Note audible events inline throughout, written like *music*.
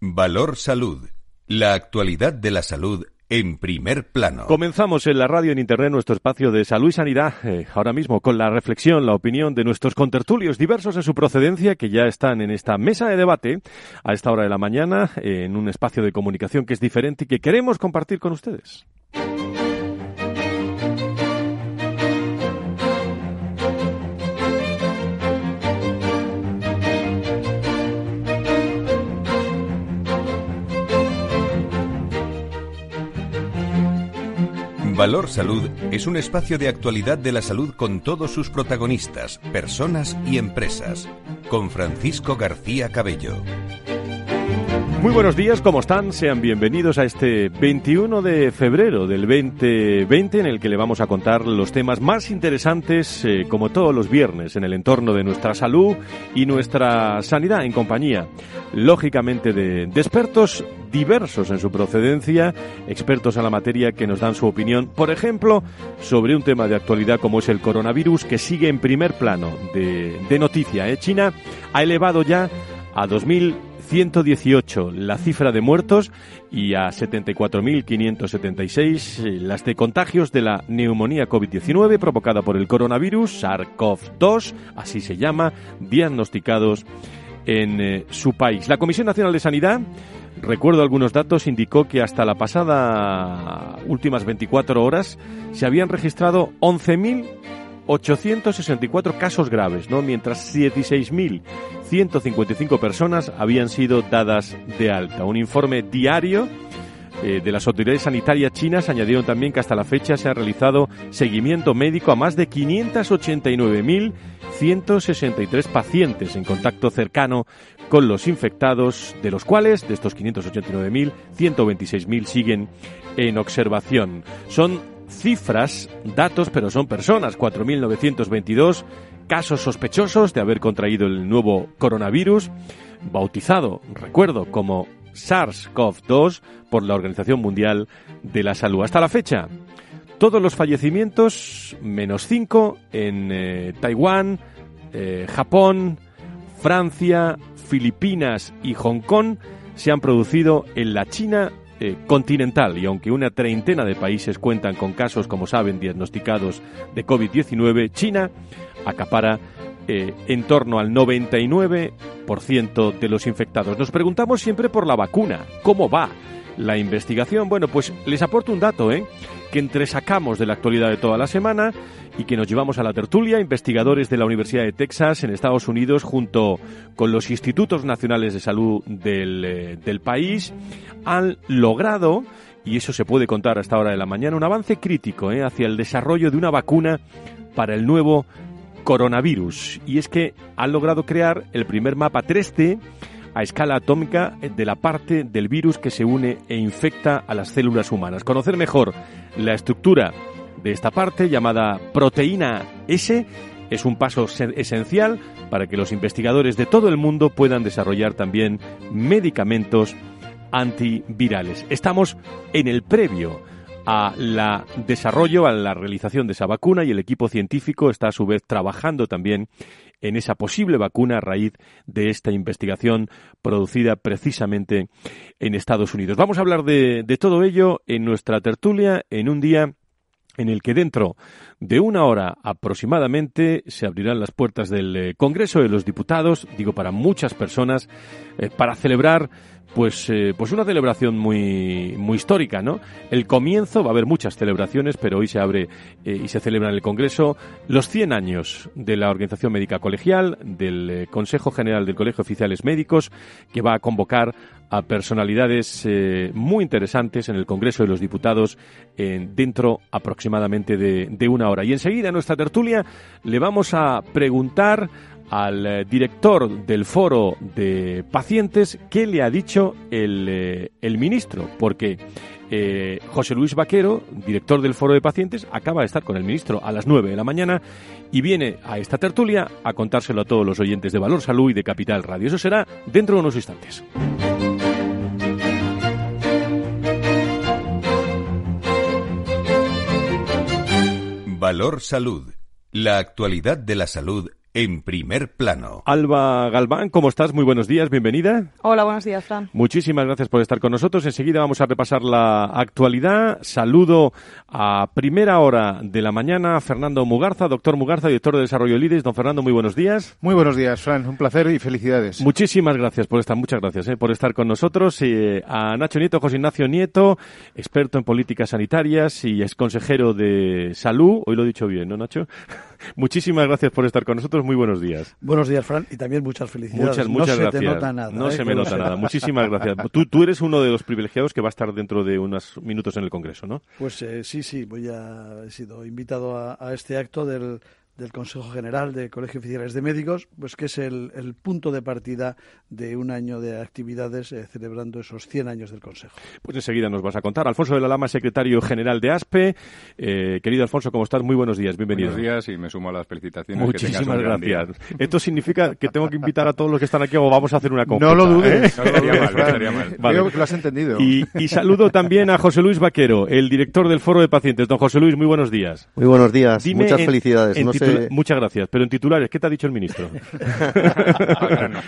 Valor Salud. La actualidad de la salud en primer plano. Comenzamos en la radio en internet nuestro espacio de salud y sanidad, eh, ahora mismo con la reflexión, la opinión de nuestros contertulios diversos en su procedencia que ya están en esta mesa de debate a esta hora de la mañana en un espacio de comunicación que es diferente y que queremos compartir con ustedes. Valor Salud es un espacio de actualidad de la salud con todos sus protagonistas, personas y empresas. Con Francisco García Cabello. Muy buenos días, ¿cómo están? Sean bienvenidos a este 21 de febrero del 2020 en el que le vamos a contar los temas más interesantes, eh, como todos los viernes, en el entorno de nuestra salud y nuestra sanidad en compañía, lógicamente, de, de expertos diversos en su procedencia, expertos a la materia que nos dan su opinión, por ejemplo, sobre un tema de actualidad como es el coronavirus, que sigue en primer plano de, noticia. ¿eh? China ha elevado ya a 2.118 la cifra de muertos y a 74.576 eh, las de contagios de la neumonía COVID-19 provocada por el coronavirus SARS-CoV-2, así se llama, diagnosticados en eh, su país. La Comisión Nacional de Sanidad recuerdo algunos datos, indicó que hasta la pasada últimas 24 horas se habían registrado 11.864 casos graves, ¿no? mientras 16.155 personas habían sido dadas de alta. Un informe diario eh, de las autoridades sanitarias chinas añadieron también que hasta la fecha se ha realizado seguimiento médico a más de 589.163 pacientes en contacto cercano con los infectados, de los cuales, de estos 589.000, 126.000 siguen en observación. Son cifras, datos, pero son personas. 4.922 casos sospechosos de haber contraído el nuevo coronavirus, bautizado, recuerdo, como SARS-CoV-2 por la Organización Mundial de la Salud. Hasta la fecha, todos los fallecimientos, menos 5 en eh, Taiwán, eh, Japón, Francia, Filipinas y Hong Kong se han producido en la China eh, continental y aunque una treintena de países cuentan con casos, como saben, diagnosticados de COVID-19, China acapara en torno al 99% de los infectados. Nos preguntamos siempre por la vacuna, ¿cómo va? La investigación, bueno, pues les aporto un dato, ¿eh? que entresacamos de la actualidad de toda la semana y que nos llevamos a la tertulia. Investigadores de la Universidad de Texas en Estados Unidos, junto con los Institutos Nacionales de Salud del, eh, del país, han logrado, y eso se puede contar hasta ahora de la mañana, un avance crítico ¿eh? hacia el desarrollo de una vacuna para el nuevo coronavirus. Y es que han logrado crear el primer mapa 3D a escala atómica de la parte del virus que se une e infecta a las células humanas. Conocer mejor la estructura de esta parte llamada proteína S es un paso esencial para que los investigadores de todo el mundo puedan desarrollar también medicamentos antivirales. Estamos en el previo a la desarrollo, a la realización de esa vacuna y el equipo científico está a su vez trabajando también en esa posible vacuna a raíz de esta investigación producida precisamente en Estados Unidos. Vamos a hablar de, todo ello en nuestra tertulia en un día en el que dentro de una hora aproximadamente se abrirán las puertas del eh, Congreso de los Diputados, digo para muchas personas, eh, para celebrar pues, eh, pues una celebración muy, muy histórica, ¿no? El comienzo, va a haber muchas celebraciones, pero hoy se abre eh, y se celebra en el Congreso los 100 años de la Organización Médica Colegial, del eh, Consejo General del Colegio Oficiales Médicos, que va a convocar a personalidades eh, muy interesantes en el Congreso de los Diputados en, dentro aproximadamente de, de una hora. Y enseguida en nuestra tertulia le vamos a preguntar al eh, director del foro de pacientes qué le ha dicho el, eh, el ministro, porque eh, José Luis Vaquero, director del foro de pacientes, acaba de estar con el ministro a las 9 de la mañana y viene a esta tertulia a contárselo a todos los oyentes de Valor Salud y de Capital Radio. Eso será dentro de unos instantes. Valor Salud. La actualidad de la salud en primer plano. Alba Galván, ¿cómo estás? Muy buenos días, bienvenida. Hola, buenos días, Fran. Muchísimas gracias por estar con nosotros. Enseguida vamos a repasar la actualidad. Saludo a primera hora de la mañana a Fernando Mugarza, doctor Mugarza, director de Desarrollo Líderes. Don Fernando, muy buenos días. Muy buenos días, Fran. Un placer y felicidades. Muchísimas gracias por estar, muchas gracias eh, por estar con nosotros. Eh, a Nacho Nieto, José Ignacio Nieto, experto en políticas sanitarias y ex consejero de salud. Hoy lo he dicho bien, ¿no, Nacho? Muchísimas gracias por estar con nosotros. Muy buenos días. Buenos días, Fran, y también muchas felicidades. Muchas, muchas no gracias. se te nota nada. No ¿eh? se me nota nada. *laughs* Muchísimas gracias. Tú, tú eres uno de los privilegiados que va a estar dentro de unos minutos en el Congreso, ¿no? Pues eh, sí, sí, voy a, he sido invitado a, a este acto del, del Consejo General de Colegio Oficiales de Médicos, pues que es el, el punto de partida de un año de actividades eh, celebrando esos 100 años del Consejo. Pues enseguida nos vas a contar. Alfonso de la Lama, secretario general de ASPE. Eh, querido Alfonso, ¿cómo estás? Muy buenos días. Bienvenido. Buenos días y me sumo a las felicitaciones. que Muchísimas día. gracias. Esto significa que tengo que invitar a todos los que están aquí o vamos a hacer una conjunta. No lo ¿eh? dudes. No mal, no Fran. estaría mal. Vale. Creo que lo has entendido. Y, y saludo también a José Luis Vaquero, el director del Foro de Pacientes. Don José Luis, muy buenos días. Muy buenos días, Dime muchas en- felicidades. en No titula- sé, Muchas gracias. Pero en titulares, ¿qué te ha dicho el ministro? *laughs*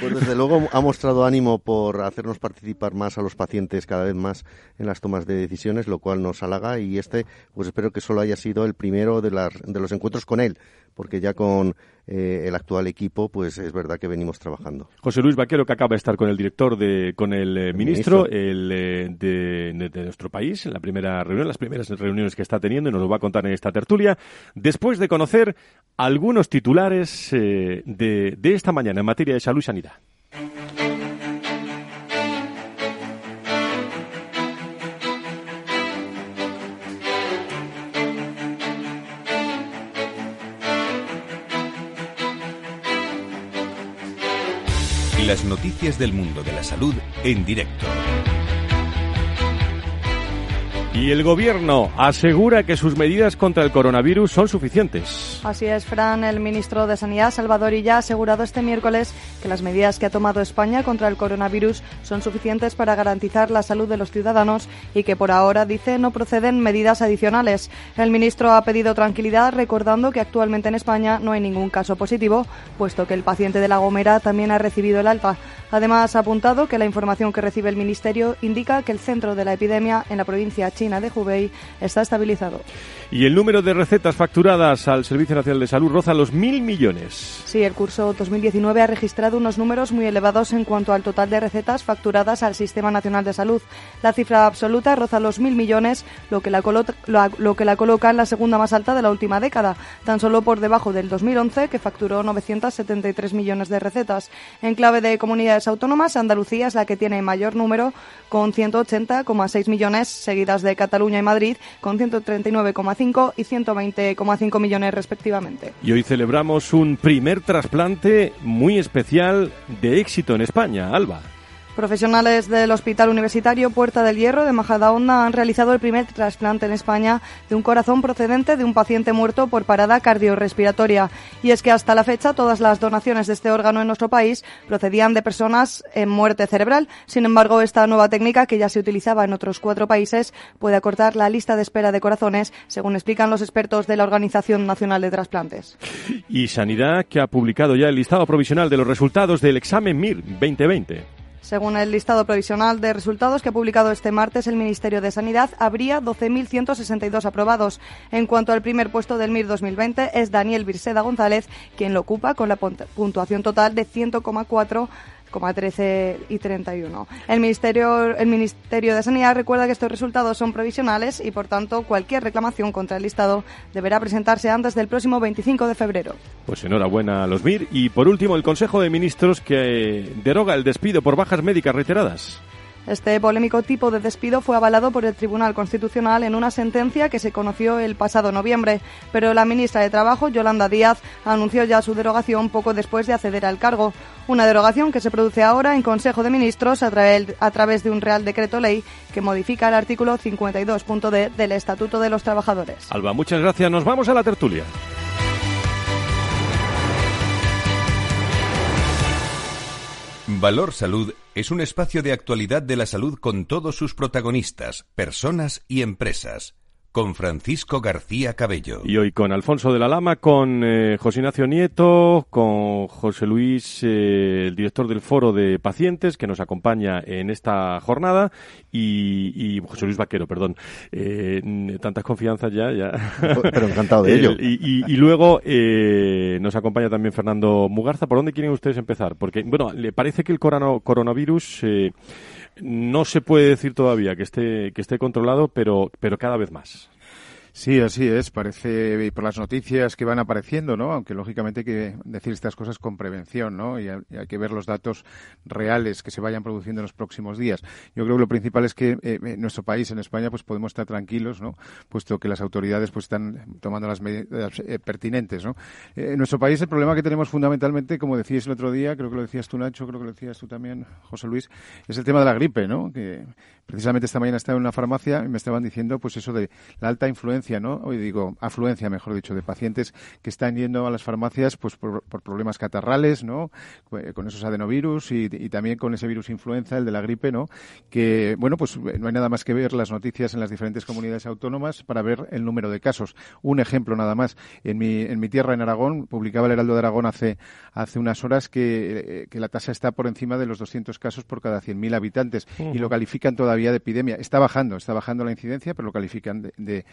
pues desde luego ha mostrado ánimo por hacernos participar más a los pacientes cada vez más en las tomas de decisiones, lo cual nos halaga y este, pues espero que solo haya sido el primero de, las, de los encuentros con él, porque ya con eh, el actual equipo, pues es verdad que venimos trabajando. José Luis Vaquero, que acaba de estar con el director, de, con el eh, ministro, el, eh, de, de- de nuestro país, en la primera reunión, las primeras reuniones que está teniendo, y nos lo va a contar en esta tertulia, después de conocer algunos titulares eh, de, de esta mañana en materia de salud y sanidad. Las noticias del mundo de la salud en directo. Y el gobierno asegura que sus medidas contra el coronavirus son suficientes. Así es, Fran. El ministro de Sanidad, Salvador Illa, ha asegurado este miércoles que las medidas que ha tomado España contra el coronavirus son suficientes para garantizar la salud de los ciudadanos y que por ahora, dice, no proceden medidas adicionales. El ministro ha pedido tranquilidad recordando que actualmente en España no hay ningún caso positivo, puesto que el paciente de La Gomera también ha recibido el alta. Además, ha apuntado que la información que recibe el ministerio indica que el centro de la epidemia en la provincia china de Hubei está estabilizado. Y el número de recetas facturadas al Servicio Nacional de Salud roza los mil millones. Sí, el curso 2019 ha registrado unos números muy elevados en cuanto al total de recetas facturadas al Sistema Nacional de Salud. La cifra absoluta roza los mil millones, lo que, la lo que la coloca en la segunda más alta de la última década, tan solo por debajo del 2011, que facturó 973 millones de recetas. En clave de comunidades autónomas, Andalucía es la que tiene mayor número, con 180,6 millones, seguidas de Cataluña y Madrid, con 139,5 y 120,5 millones respectivamente. Y hoy celebramos un primer trasplante muy especial de éxito en España, Alba. Profesionales del Hospital Universitario Puerta del Hierro de Majadahonda han realizado el primer trasplante en España de un corazón procedente de un paciente muerto por parada cardiorrespiratoria. Y es que hasta la fecha todas las donaciones de este órgano en nuestro país procedían de personas en muerte cerebral. Sin embargo, esta nueva técnica, que ya se utilizaba en otros cuatro países, puede acortar la lista de espera de corazones, según explican los expertos de la Organización Nacional de Trasplantes. Y Sanidad, que ha publicado ya el listado provisional de los resultados del examen MIR 2020. Según el listado provisional de resultados que ha publicado este martes el Ministerio de Sanidad, habría 12.162 aprobados. En cuanto al primer puesto del MIR 2020, es Daniel Virseda González quien lo ocupa con la punt- puntuación total de 100,4 13 y 31. El Ministerio, el Ministerio de Sanidad recuerda que estos resultados son provisionales y, por tanto, cualquier reclamación contra el listado deberá presentarse antes del próximo 25 de febrero. Pues enhorabuena a los MIR. Y por último, el Consejo de Ministros que deroga el despido por bajas médicas reiteradas. Este polémico tipo de despido fue avalado por el Tribunal Constitucional en una sentencia que se conoció el pasado noviembre, pero la ministra de Trabajo, Yolanda Díaz, anunció ya su derogación poco después de acceder al cargo. Una derogación que se produce ahora en Consejo de Ministros a través, a través de un Real Decreto Ley que modifica el artículo 52.d del Estatuto de los Trabajadores. Alba, muchas gracias. Nos vamos a la tertulia. Valor Salud es un espacio de actualidad de la salud con todos sus protagonistas, personas y empresas. Con Francisco García Cabello. Y hoy con Alfonso de la Lama, con eh, José Ignacio Nieto, con José Luis, eh, el director del Foro de Pacientes, que nos acompaña en esta jornada, y, José Luis Vaquero, perdón. Eh, tantas confianzas ya, ya. Pero encantado de *laughs* ello. y, luego nos acompaña también Fernando Mugarza. ¿Por dónde quieren ustedes empezar? Porque, bueno, le parece que el coronavirus no se puede decir todavía que esté, que esté controlado, pero, pero cada vez más. Sí, así es. Parece por las noticias que van apareciendo, ¿no? Aunque lógicamente hay que decir estas cosas con prevención, ¿no? Y hay, que ver los datos reales que se vayan produciendo en los próximos días. Yo creo que lo principal es que eh, en nuestro país, en España, pues podemos estar tranquilos, ¿no? Puesto que las autoridades pues están tomando las medidas eh, pertinentes, ¿no? Eh, en nuestro país el problema que tenemos fundamentalmente, como decías el otro día, creo que lo decías tú Nacho, creo que lo decías tú también, José Luis, es el tema de la gripe, ¿no? Que precisamente esta mañana estaba en una farmacia y me estaban diciendo pues eso de la alta influencia, ¿no? Hoy digo, afluencia, mejor dicho, de pacientes que están yendo a las farmacias pues por, problemas catarrales, ¿no? Con esos adenovirus y, también con ese virus influenza, el de la gripe, ¿no? Que, bueno, pues no hay nada más que ver las noticias en las diferentes comunidades autónomas para ver el número de casos. Un ejemplo nada más. En mi, en mi tierra, en Aragón, publicaba el Heraldo de Aragón hace, hace unas horas que, la tasa está por encima de los 200 casos por cada 100.000 habitantes y lo califican todavía de epidemia. Está bajando, está bajando la incidencia, pero lo califican de,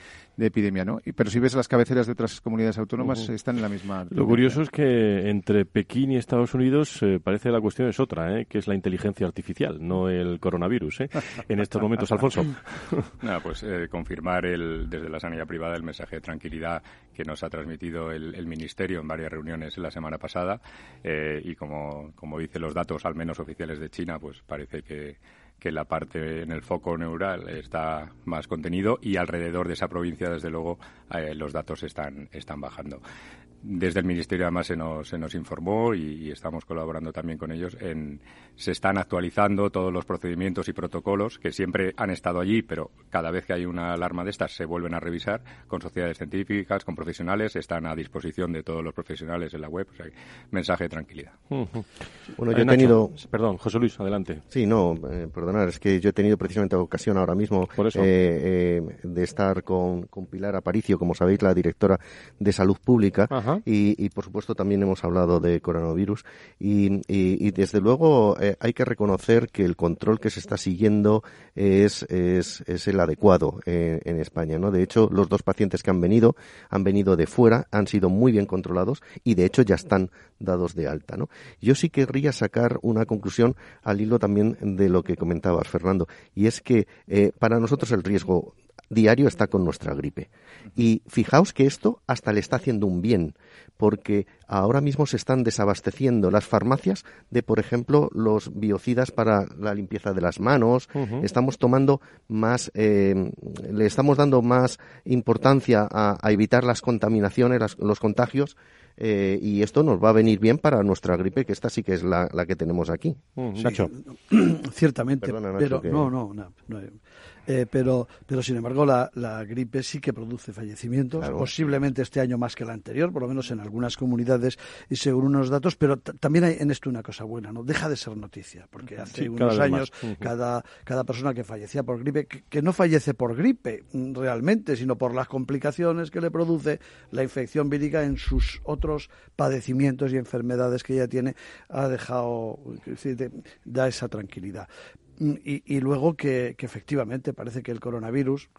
epidemia, ¿no? pero si ves las cabeceras de otras comunidades autónomas, están en la misma. Lo curioso es que entre Pekín y Estados Unidos eh, parece la cuestión es otra, ¿eh? que es la inteligencia artificial, no el coronavirus, ¿eh? en estos momentos, Alfonso. *laughs* Nada, pues eh, confirmar el, desde la sanidad privada el mensaje de tranquilidad que nos ha transmitido el, el Ministerio en varias reuniones la semana pasada y como, como dice los datos, al menos oficiales de China, pues parece que que la parte en el foco neural está más contenido y alrededor de esa provincia, desde luego, eh, los datos están, están bajando. Desde el Ministerio además se nos, se nos informó y, estamos colaborando también con ellos en se están actualizando todos los procedimientos y protocolos que siempre han estado allí, pero cada vez que hay una alarma de estas se vuelven a revisar con sociedades científicas, con profesionales, están a disposición de todos los profesionales en la web. O sea, mensaje de tranquilidad. Bueno, yo he tenido... Perdón, José Luis, adelante. Sí, no, eh, perdonar, es que yo he tenido precisamente ocasión ahora mismo eh, eh, de estar con, con, Pilar Aparicio, como sabéis, la directora de Salud Pública, y, por supuesto también hemos hablado de coronavirus, y, y desde luego eh, hay que reconocer que el control que se está siguiendo es, es, es el adecuado eh, en España. ¿no? De hecho, los dos pacientes que han venido han venido de fuera, han sido muy bien controlados y de hecho ya están dados de alta. ¿no? Yo sí querría sacar una conclusión al hilo también de lo que comentabas, Fernando, y es que eh, para nosotros el riesgo diario está con nuestra gripe. Y fijaos que esto hasta le está haciendo un bien, porque ahora mismo se están desabasteciendo las farmacias de, por ejemplo, los biocidas para la limpieza de las manos. Estamos tomando más, eh, le estamos dando más importancia a, evitar las contaminaciones, los contagios. Eh, y esto nos va a venir bien para nuestra gripe, que esta sí que es la, que tenemos aquí. *clears throat* ciertamente, pero no, no, no, no eh, pero, pero sin embargo la, la, gripe sí que produce fallecimientos, posiblemente este año más que el anterior, por lo menos en algunas comunidades y según unos datos, pero también hay en esto una cosa buena, ¿no? Deja de ser noticia, porque hace unos años cada, cada persona que fallecía por gripe, que, no fallece por gripe mm, realmente, sino por las complicaciones que le produce la infección vírica en sus otros padecimientos y enfermedades que ella tiene, ha dejado, da esa tranquilidad. Y, luego que, efectivamente parece que el coronavirus,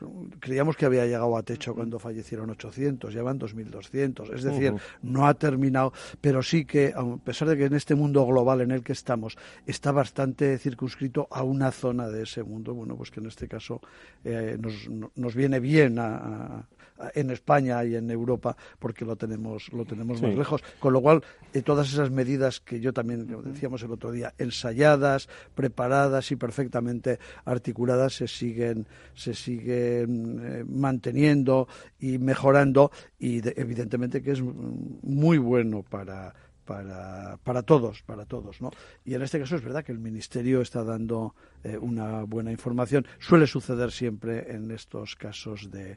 creíamos que había llegado a techo cuando fallecieron 800, ya van 2.200, es decir, no ha terminado, pero sí que, a pesar de que en este mundo global en el que estamos está bastante circunscrito a una zona de ese mundo, bueno, pues que en este caso eh, nos, nos, viene bien a, en España y en Europa porque lo tenemos lo tenemos más lejos con lo cual eh, todas esas medidas que yo también decíamos el otro día ensayadas preparadas y perfectamente articuladas se siguen se siguen eh, manteniendo y mejorando y evidentemente que es muy bueno para para, para todos, para todos, ¿no? Y en este caso es verdad que el Ministerio está dando eh, una buena información. Suele suceder siempre en estos casos de,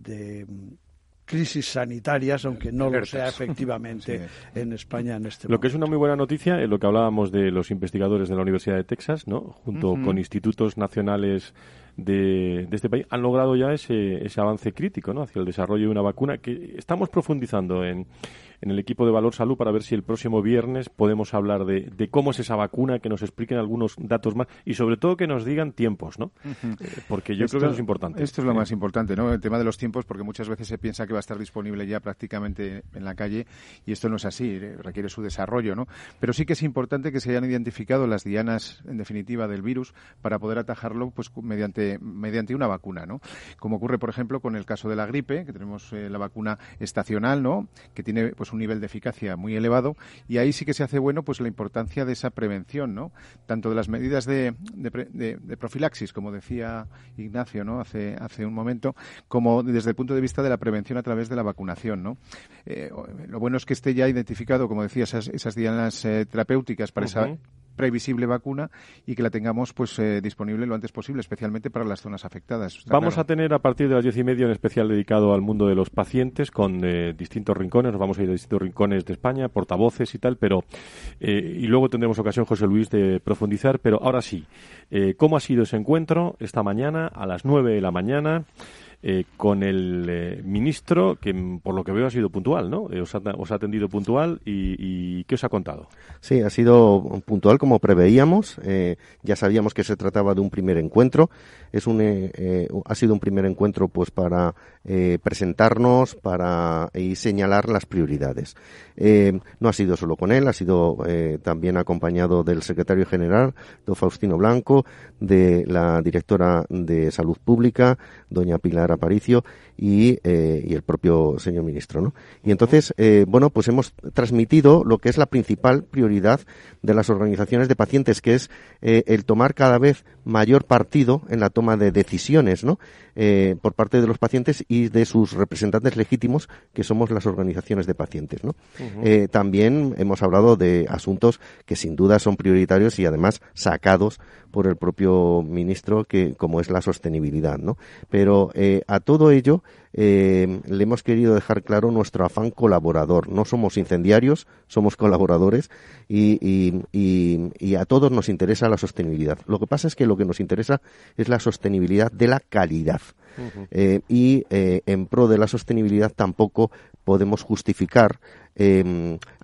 de mm, crisis sanitarias, aunque no lo sea efectivamente *laughs* en España en este momento. Lo que es una muy buena noticia es lo que hablábamos de los investigadores de la Universidad de Texas, ¿no? Junto con institutos nacionales de, este país han logrado ya ese, ese avance crítico ¿no? hacia el desarrollo de una vacuna que estamos profundizando en, en el equipo de Valor Salud para ver si el próximo viernes podemos hablar de, cómo es esa vacuna, que nos expliquen algunos datos más y sobre todo que nos digan tiempos, ¿no? Eh, porque yo creo que eso es importante. Esto es lo más importante, ¿no? El tema de los tiempos, porque muchas veces se piensa que va a estar disponible ya prácticamente en la calle y esto no es así, eh, requiere su desarrollo, ¿no? Pero sí que es importante que se hayan identificado las dianas, en definitiva, del virus para poder atajarlo pues mediante, mediante una vacuna, ¿no? Como ocurre, por ejemplo, con el caso de la gripe, que tenemos eh, la vacuna estacional, ¿no? Que tiene pues un nivel de eficacia muy elevado y ahí sí que se hace bueno pues la importancia de esa prevención, ¿no? Tanto de las medidas de, de, profilaxis, como decía Ignacio, ¿no? Hace, hace un momento, como desde el punto de vista de la prevención a través de la vacunación, ¿no? Eh, lo bueno es que esté ya identificado, como decía, esas, esas dianas eh, terapéuticas para esa previsible vacuna y que la tengamos pues eh, disponible lo antes posible, especialmente para las zonas afectadas. Vamos a tener a partir de las diez y media un especial dedicado al mundo de los pacientes con eh, distintos rincones. Nos vamos a ir a distintos rincones de España, portavoces y tal, pero eh, y luego tendremos ocasión, José Luis, de profundizar. Pero ahora sí, ¿cómo ha sido ese encuentro esta mañana a las nueve de la mañana? Eh, con el eh, ministro, que por lo que veo ha sido puntual, ¿no? Eh, os, ha, os, ha, atendido puntual y, y, ¿qué os ha contado? Sí, ha sido puntual como preveíamos. Eh, ya sabíamos que se trataba de un primer encuentro. Es un, ha sido un primer encuentro pues para presentarnos para y señalar las prioridades. no ha sido solo con él, ha sido también acompañado del secretario general, don Faustino Blanco, de la directora de Salud Pública, doña Pilar Aparicio y, eh, y el propio señor ministro. ¿no? Y entonces, eh, bueno, pues hemos transmitido lo que es la principal prioridad de las organizaciones de pacientes, que es eh, el tomar cada vez mayor partido en la toma de decisiones ¿no? por parte de los pacientes y de sus representantes legítimos, que somos las organizaciones de pacientes. ¿no? también hemos hablado de asuntos que sin duda son prioritarios y además sacados por el propio ministro, que como es la sostenibilidad. ¿no? Pero a todo ello eh, le hemos querido dejar claro nuestro afán colaborador. No somos incendiarios, somos colaboradores y, a todos nos interesa la sostenibilidad. Lo que pasa es que lo que nos interesa es la sostenibilidad de la calidad. Eh, y eh, en pro de la sostenibilidad tampoco podemos justificar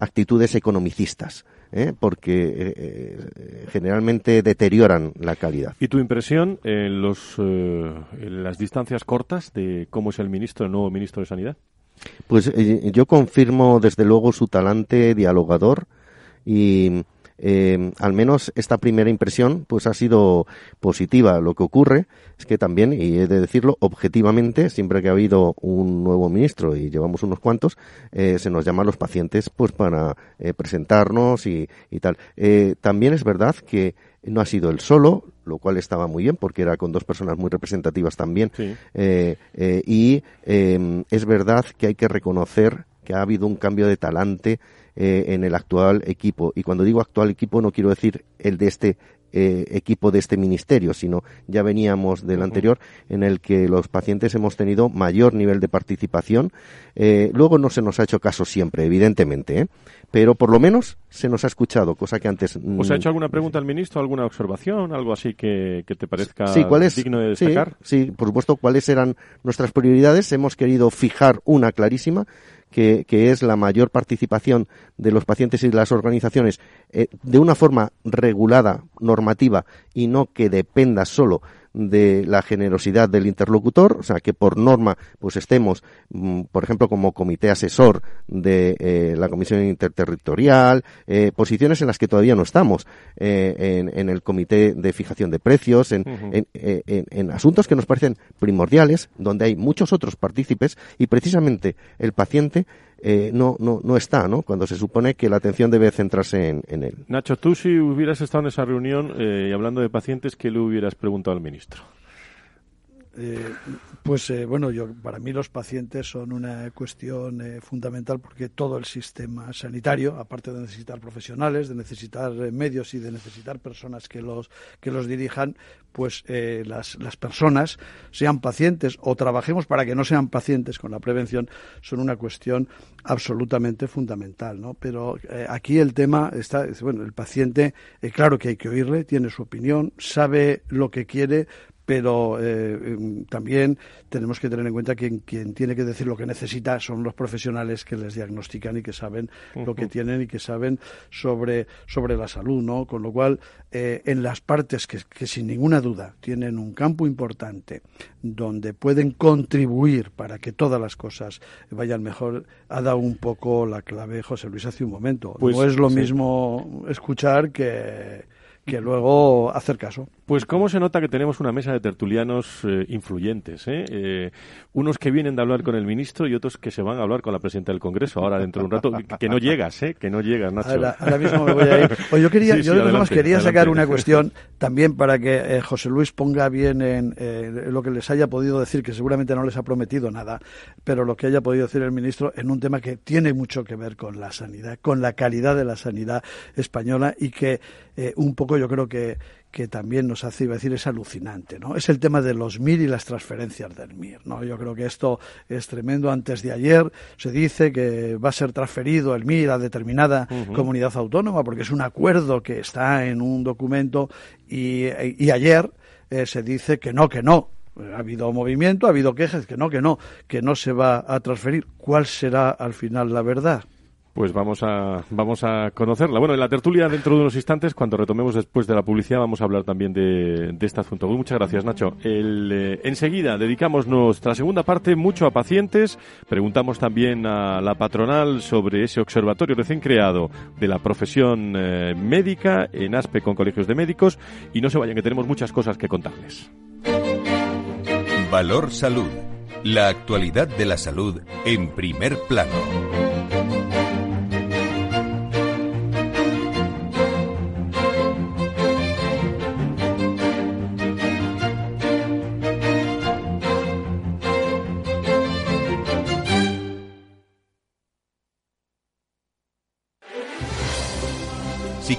actitudes economicistas. ¿Eh? porque eh, eh, generalmente deterioran la calidad. ¿Y tu impresión en, los, en las distancias cortas de cómo es el ministro, el nuevo ministro de Sanidad? Pues yo confirmo desde luego su talante dialogador y eh, al menos esta primera impresión pues ha sido positiva. Lo que ocurre es que también, y he de decirlo objetivamente, siempre que ha habido un nuevo ministro y llevamos unos cuantos, eh, se nos llama a los pacientes pues para eh, presentarnos y, tal. Eh, también es verdad que no ha sido el solo, lo cual estaba muy bien porque era con dos personas muy representativas también. y es verdad que hay que reconocer que ha habido un cambio de talante eh, en el actual equipo. Y cuando digo actual equipo no quiero decir el de este eh, equipo de este ministerio, sino ya veníamos del anterior en el que los pacientes hemos tenido mayor nivel de participación. Eh, luego no se nos ha hecho caso siempre, evidentemente, pero por lo menos se nos ha escuchado, cosa que antes. ¿Os ha hecho alguna pregunta al ministro, alguna observación, algo así que, te parezca digno de destacar? sí, por supuesto, cuáles eran nuestras prioridades. Hemos querido fijar una clarísima que, es la mayor participación de los pacientes y de las organizaciones eh, de una forma regulada, normativa, y no que dependa solo de la generosidad del interlocutor, o sea, que por norma pues estemos, mm, por ejemplo, como comité asesor de eh, la Comisión Interterritorial, eh, posiciones en las que todavía no estamos, eh, en, el comité de fijación de precios, en, en, asuntos que nos parecen primordiales, donde hay muchos otros partícipes y precisamente el paciente no, no, no está, ¿no? Cuando se supone que la atención debe centrarse en, en él. Nacho, tú si hubieras estado en esa reunión y hablando de pacientes, ¿qué le hubieras preguntado al ministro? Eh, pues eh, bueno, yo para mí los pacientes son una cuestión eh, fundamental porque todo el sistema sanitario, aparte de necesitar profesionales, de necesitar medios y de necesitar personas que los que los dirijan, pues las, las personas, sean pacientes o trabajemos para que no sean pacientes con la prevención, son una cuestión absolutamente fundamental, ¿no? Pero aquí el tema está, bueno, el paciente, claro que hay que oírle, tiene su opinión, sabe lo que quiere, pero eh, también tenemos que tener en cuenta que quien tiene que decir lo que necesita son los profesionales que les diagnostican y que saben lo que tienen y que saben sobre, sobre la salud, ¿no? Con lo cual, eh, en las partes que, que sin ninguna duda tienen un campo importante donde pueden contribuir para que todas las cosas vayan mejor, ha dado un poco la clave José Luis hace un momento. Pues no es lo sí. mismo escuchar que, que luego hacer caso. Pues cómo se nota que tenemos una mesa de tertulianos eh, influyentes, ¿eh? Eh, unos que vienen de hablar con el ministro y otros que se van a hablar con la presidenta del Congreso ahora dentro de un rato, que- *laughs* que no llegas, ¿eh? Que no llegas, Nacho. Ahora, ahora mismo me voy a ir. Pues yo quería, Sí, sí, yo además adelante, quería sacar una cuestión también para que eh, José Luis ponga bien en eh, lo que les haya podido decir, que seguramente no les ha prometido nada, pero lo que haya podido decir el ministro en un tema que tiene mucho que ver con la sanidad, con la calidad de la sanidad española y que eh, un poco yo creo que que también nos hace, iba a decir, es alucinante, ¿no? Es el tema de los MIR y las transferencias del MIR, ¿no? Yo creo que esto es tremendo. Antes de ayer se dice que va a ser transferido el MIR a determinada comunidad autónoma porque es un acuerdo que está en un documento y, y ayer eh, se dice que no, que no. Ha habido movimiento, ha habido quejas, que no, que no, que no se va a transferir. ¿Cuál será al final la verdad? Pues vamos a, vamos a conocerla. Bueno, en la tertulia dentro de unos instantes, cuando retomemos después de la publicidad, vamos a hablar también de, de este asunto. Muchas gracias, Nacho. El, eh, enseguida dedicamos nuestra segunda parte mucho a pacientes. Preguntamos también a la patronal sobre ese observatorio recién creado de la profesión eh, médica en ASPE con colegios de médicos. Y no se vayan, que tenemos muchas cosas que contarles. Valor Salud. La actualidad de la salud en primer plano.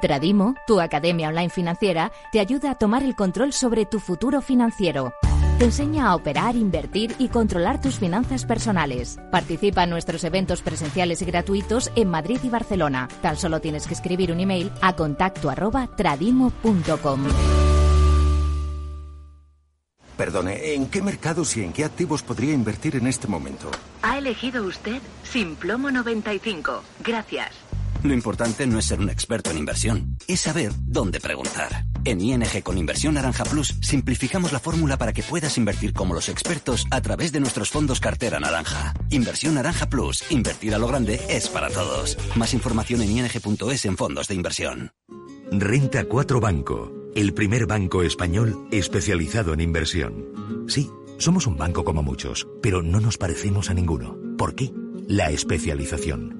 Tradimo, tu academia online financiera, te ayuda a tomar el control sobre tu futuro financiero. Te enseña a operar, invertir y controlar tus finanzas personales. Participa en nuestros eventos presenciales y gratuitos en Madrid y Barcelona. Tan solo tienes que escribir un email a contacto arroba tradimo.com. Perdone, ¿en qué mercados y en qué activos podría invertir en este momento? Ha elegido usted Simplomo 95. Gracias. Lo importante no es ser un experto en inversión, es saber dónde preguntar. En ING con Inversión Naranja Plus simplificamos la fórmula para que puedas invertir como los expertos a través de nuestros fondos cartera naranja. Inversión Naranja Plus, invertir a lo grande es para todos. Más información en ing.es en fondos de inversión. Renta 4 Banco, el primer banco español especializado en inversión. Sí, somos un banco como muchos, pero no nos parecemos a ninguno. ¿Por qué? La especialización.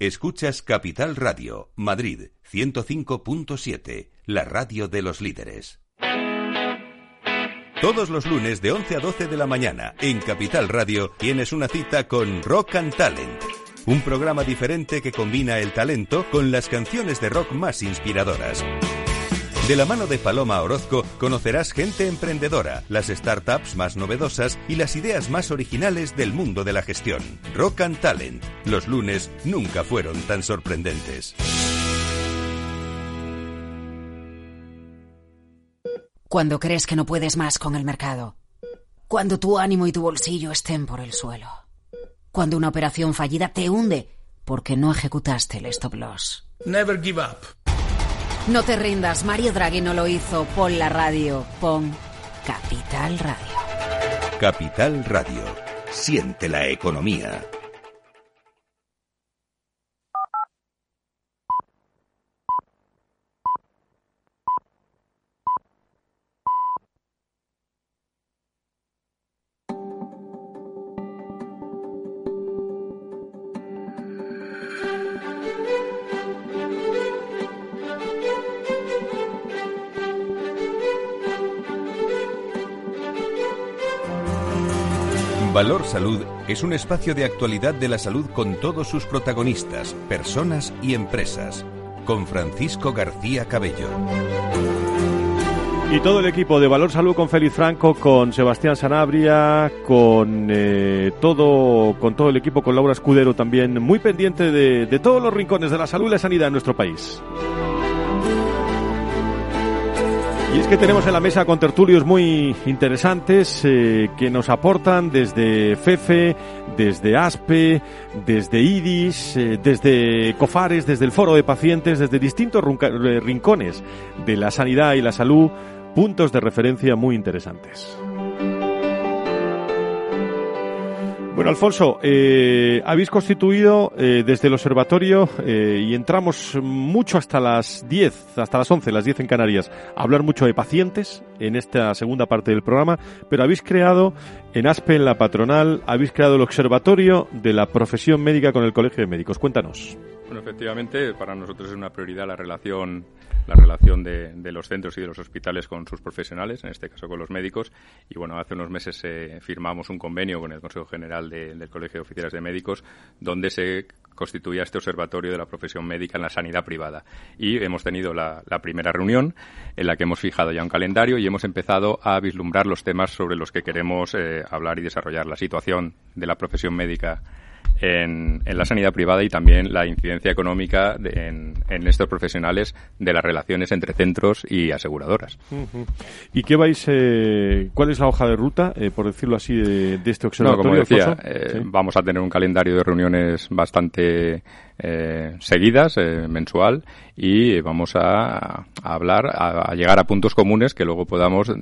Escuchas Capital Radio, Madrid 105.7, la radio de los líderes. Todos los lunes de 11 a 12 de la mañana en Capital Radio tienes una cita con Rock and Talent. Un programa diferente que combina el talento con las canciones de rock más inspiradoras. De la mano de Paloma Orozco conocerás gente emprendedora, las startups más novedosas y las ideas más originales del mundo de la gestión. Rock and Talent. Los lunes nunca fueron tan sorprendentes. Cuando crees que no puedes más con el mercado. Cuando tu ánimo y tu bolsillo estén por el suelo. Cuando una operación fallida te hunde porque no ejecutaste el stop loss. Never give up. No te rindas, Mario Draghi no lo hizo. Pon la radio, pon Capital Radio. Capital Radio. Siente la economía. Valor Salud es un espacio de actualidad de la salud con todos sus protagonistas, personas y empresas. Con Francisco García Cabello. Y todo el equipo de Valor Salud con Félix Franco, con Sebastián Sanabria, con eh, todo, con todo el equipo, con Laura Escudero también, muy pendiente de, de todos los rincones de la salud y la sanidad en nuestro país. Y es que tenemos en la mesa con tertulios muy interesantes eh, que nos aportan desde FEFE, desde ASPE, desde IDIS, eh, desde COFARES, desde el Foro de Pacientes, desde distintos eh, rincones de la sanidad y la salud, puntos de referencia muy interesantes. Bueno, Alfonso, eh, habéis constituido eh, desde el observatorio eh, y entramos mucho hasta las 10, hasta las 11, las 10 en Canarias, a hablar mucho de pacientes en esta segunda parte del programa, pero habéis creado en ASPE, en la patronal, habéis creado el observatorio de la profesión médica con el Colegio de Médicos. Cuéntanos. Bueno, efectivamente, para nosotros es una prioridad la relación la relación de, los centros y de los hospitales con sus profesionales, en este caso con los médicos. Y bueno, hace unos meses eh, firmamos un convenio con el Consejo General del Colegio de Oficiales de Médicos, donde se constituía este observatorio de la profesión médica en la sanidad privada. Y hemos tenido la, primera reunión en la que hemos fijado ya un calendario y hemos empezado a vislumbrar los temas sobre los que queremos eh, hablar y desarrollar la situación de la profesión médica en, la sanidad privada y también la incidencia económica en, estos profesionales de las relaciones entre centros y aseguradoras. ¿Y qué vais, eh, cuál es la hoja de ruta, eh, por decirlo así, de, este observatorio? como decía, eh, vamos a tener un calendario de reuniones bastante eh, seguidas, eh, mensual, y vamos a, hablar, a, llegar a puntos comunes que luego podamos eh,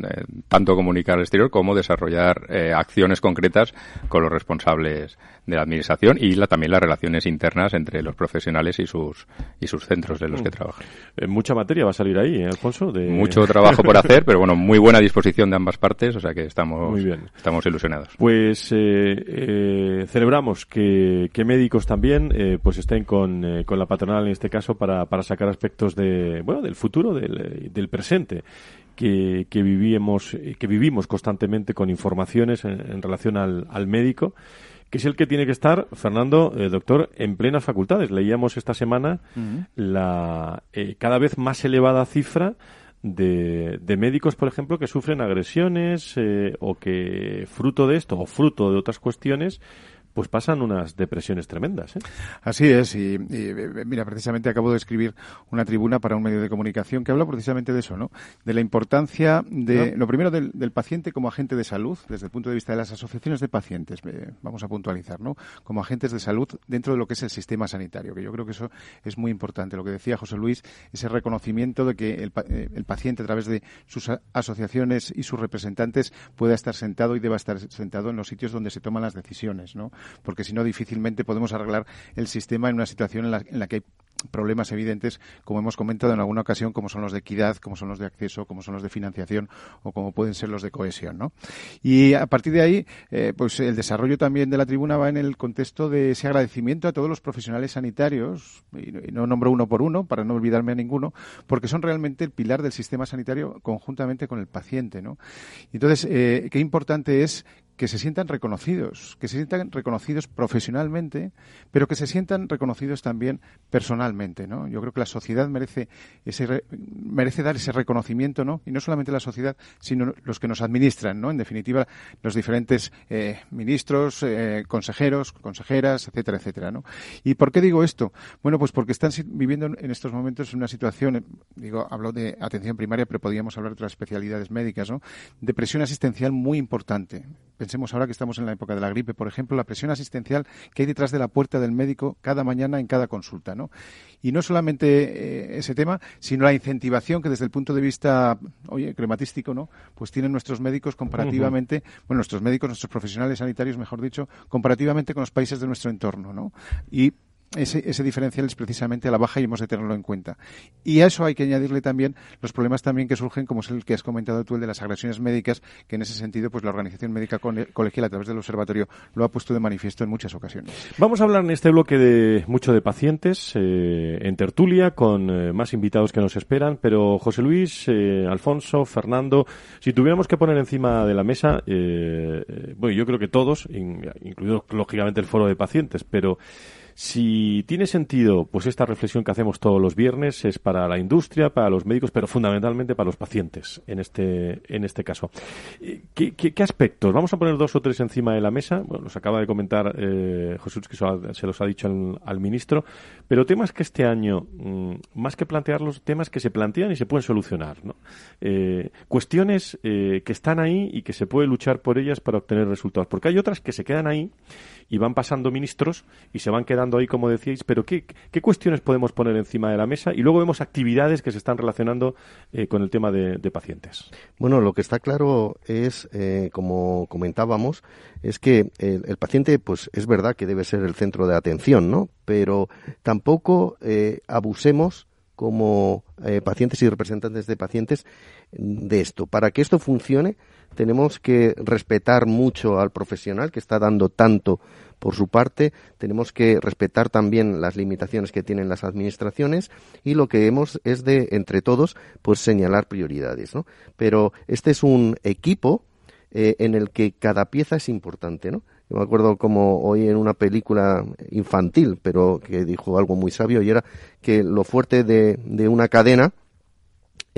tanto comunicar al exterior como desarrollar acciones concretas con los responsables de la administración y la, también las relaciones internas entre los profesionales y sus y sus centros de los que mm. trabajan. mucha materia va a salir ahí, Alfonso. De... Mucho *laughs* trabajo por hacer, pero bueno, muy buena disposición de ambas partes, o sea que estamos, estamos ilusionados. Pues celebramos que, que médicos también pues estén con, eh, con la patronal en este caso para, para sacar aspectos de, bueno, del futuro, del, eh, del presente. Que, que, vivimos, eh, que vivimos constantemente con informaciones en, relación al, al, médico, que es el que tiene que estar, Fernando, doctor, en plenas facultades. Leíamos esta semana la cada vez más elevada cifra de, de, médicos, por ejemplo, que sufren agresiones o que fruto de esto o fruto de otras cuestiones pues pasan unas depresiones tremendas. ¿eh? Así es, y, mira, precisamente acabo de escribir una tribuna para un medio de comunicación que habla precisamente de eso, ¿no? De la importancia de, lo primero, del, paciente como agente de salud, desde el punto de vista de las asociaciones de pacientes, vamos a puntualizar, ¿no? Como agentes de salud dentro de lo que es el sistema sanitario, que yo creo que eso es muy importante. Lo que decía José Luis, ese reconocimiento de que el, eh, el paciente, a través de sus asociaciones y sus representantes, pueda estar sentado y deba estar sentado en los sitios donde se toman las decisiones, ¿no? Porque si no difícilmente podemos arreglar el sistema en una situación en la, que hay problemas evidentes, como hemos comentado en alguna ocasión, como son los de equidad, como son los de acceso, como son los de financiación o como pueden ser los de cohesión. ¿no? Y a partir de ahí, eh, pues el desarrollo también de la tribuna va en el contexto de ese agradecimiento a todos los profesionales sanitarios, y, no nombro uno por uno para no olvidarme a ninguno, porque son realmente el pilar del sistema sanitario conjuntamente con el paciente. ¿no? Entonces, eh, qué importante es que se sientan reconocidos, que se sientan reconocidos profesionalmente, pero que se sientan reconocidos también personalmente, ¿no? Yo creo que la sociedad merece ese merece dar ese reconocimiento, ¿no? Y no solamente la sociedad, sino los que nos administran, ¿no? En definitiva, los diferentes eh, ministros, eh, consejeros, consejeras, etcétera, etcétera, ¿no? ¿Y por qué digo esto? Bueno, pues porque están viviendo en estos momentos una situación, digo, hablo de atención primaria, pero podríamos hablar de otras especialidades médicas, ¿no? De presión asistencial muy importante pensemos ahora que estamos en la época de la gripe, por ejemplo, la presión asistencial que hay detrás de la puerta del médico cada mañana en cada consulta, ¿no? Y no solamente eh, ese tema, sino la incentivación que desde el punto de vista, oye, crematístico, ¿no? Pues tienen nuestros médicos comparativamente, bueno, nuestros médicos, nuestros profesionales sanitarios, mejor dicho, comparativamente con los países de nuestro entorno, ¿no? Y ese, ese, diferencial es precisamente a la baja y hemos de tenerlo en cuenta. Y a eso hay que añadirle también los problemas también que surgen, como es el que has comentado tú, el de las agresiones médicas, que en ese sentido, pues la Organización Médica Colegial a través del Observatorio lo ha puesto de manifiesto en muchas ocasiones. Vamos a hablar en este bloque de mucho de pacientes, eh, en tertulia, con eh, más invitados que nos esperan, pero José Luis, eh, Alfonso, Fernando, si tuviéramos que poner encima de la mesa, bueno, yo creo que todos, incluido lógicamente el foro de pacientes, pero si tiene sentido, pues esta reflexión que hacemos todos los viernes es para la industria, para los médicos, pero fundamentalmente para los pacientes en este, en este caso. Eh, ¿Qué, qué, aspectos? Vamos a poner dos o tres encima de la mesa. Bueno, nos acaba de comentar eh, Jesús que se los ha dicho al, ministro, pero temas que este año, mm, más que plantear los temas que se plantean y se pueden solucionar, ¿no? Eh, cuestiones eh, que están ahí y que se puede luchar por ellas para obtener resultados, porque hay otras que se quedan ahí y van pasando ministros y se van quedando ahí, como decíais, pero ¿qué, qué cuestiones podemos poner encima de la mesa? Y luego vemos actividades que se están relacionando eh, con el tema de, pacientes. Bueno, lo que está claro es, eh, como comentábamos, es que el, paciente, pues es verdad que debe ser el centro de atención, ¿no? Pero tampoco eh, abusemos como pacientes y representantes de pacientes de esto. Para que esto funcione, tenemos que respetar mucho al profesional que está dando tanto por su parte, tenemos que respetar también las limitaciones que tienen las administraciones y lo que hemos es de, entre todos, pues señalar prioridades, ¿no? Pero este es un equipo eh, en el que cada pieza es importante, ¿no? Yo me acuerdo como hoy en una película infantil, pero que dijo algo muy sabio y era que lo fuerte de, de una cadena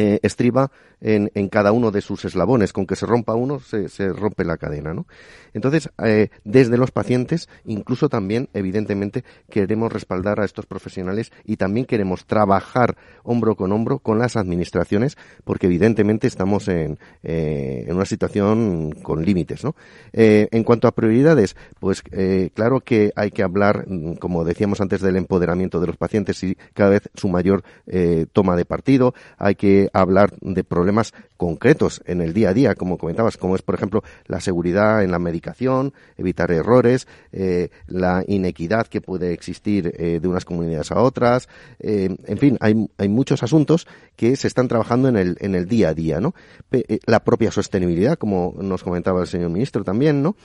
eh, estriba en, cada uno de sus eslabones. Con que se rompa uno, se, rompe la cadena, ¿no? Entonces, eh, desde los pacientes, incluso también, evidentemente, queremos respaldar a estos profesionales y también queremos trabajar hombro con hombro con las administraciones, porque evidentemente estamos en, eh, en una situación con límites, ¿no? En cuanto a prioridades, pues claro que hay que hablar, mm, como decíamos antes, del empoderamiento de los pacientes y cada vez su mayor toma de partido. Hay que hablar de problemas concretos en el día a día, como comentabas, como es, por ejemplo, la seguridad en la medicación, evitar errores, eh, la inequidad que puede existir eh, de unas comunidades a otras, eh, en fin, hay, hay, muchos asuntos que se están trabajando en el, en el día a día, ¿no? la propia sostenibilidad, como nos comentaba el señor ministro también, ¿no?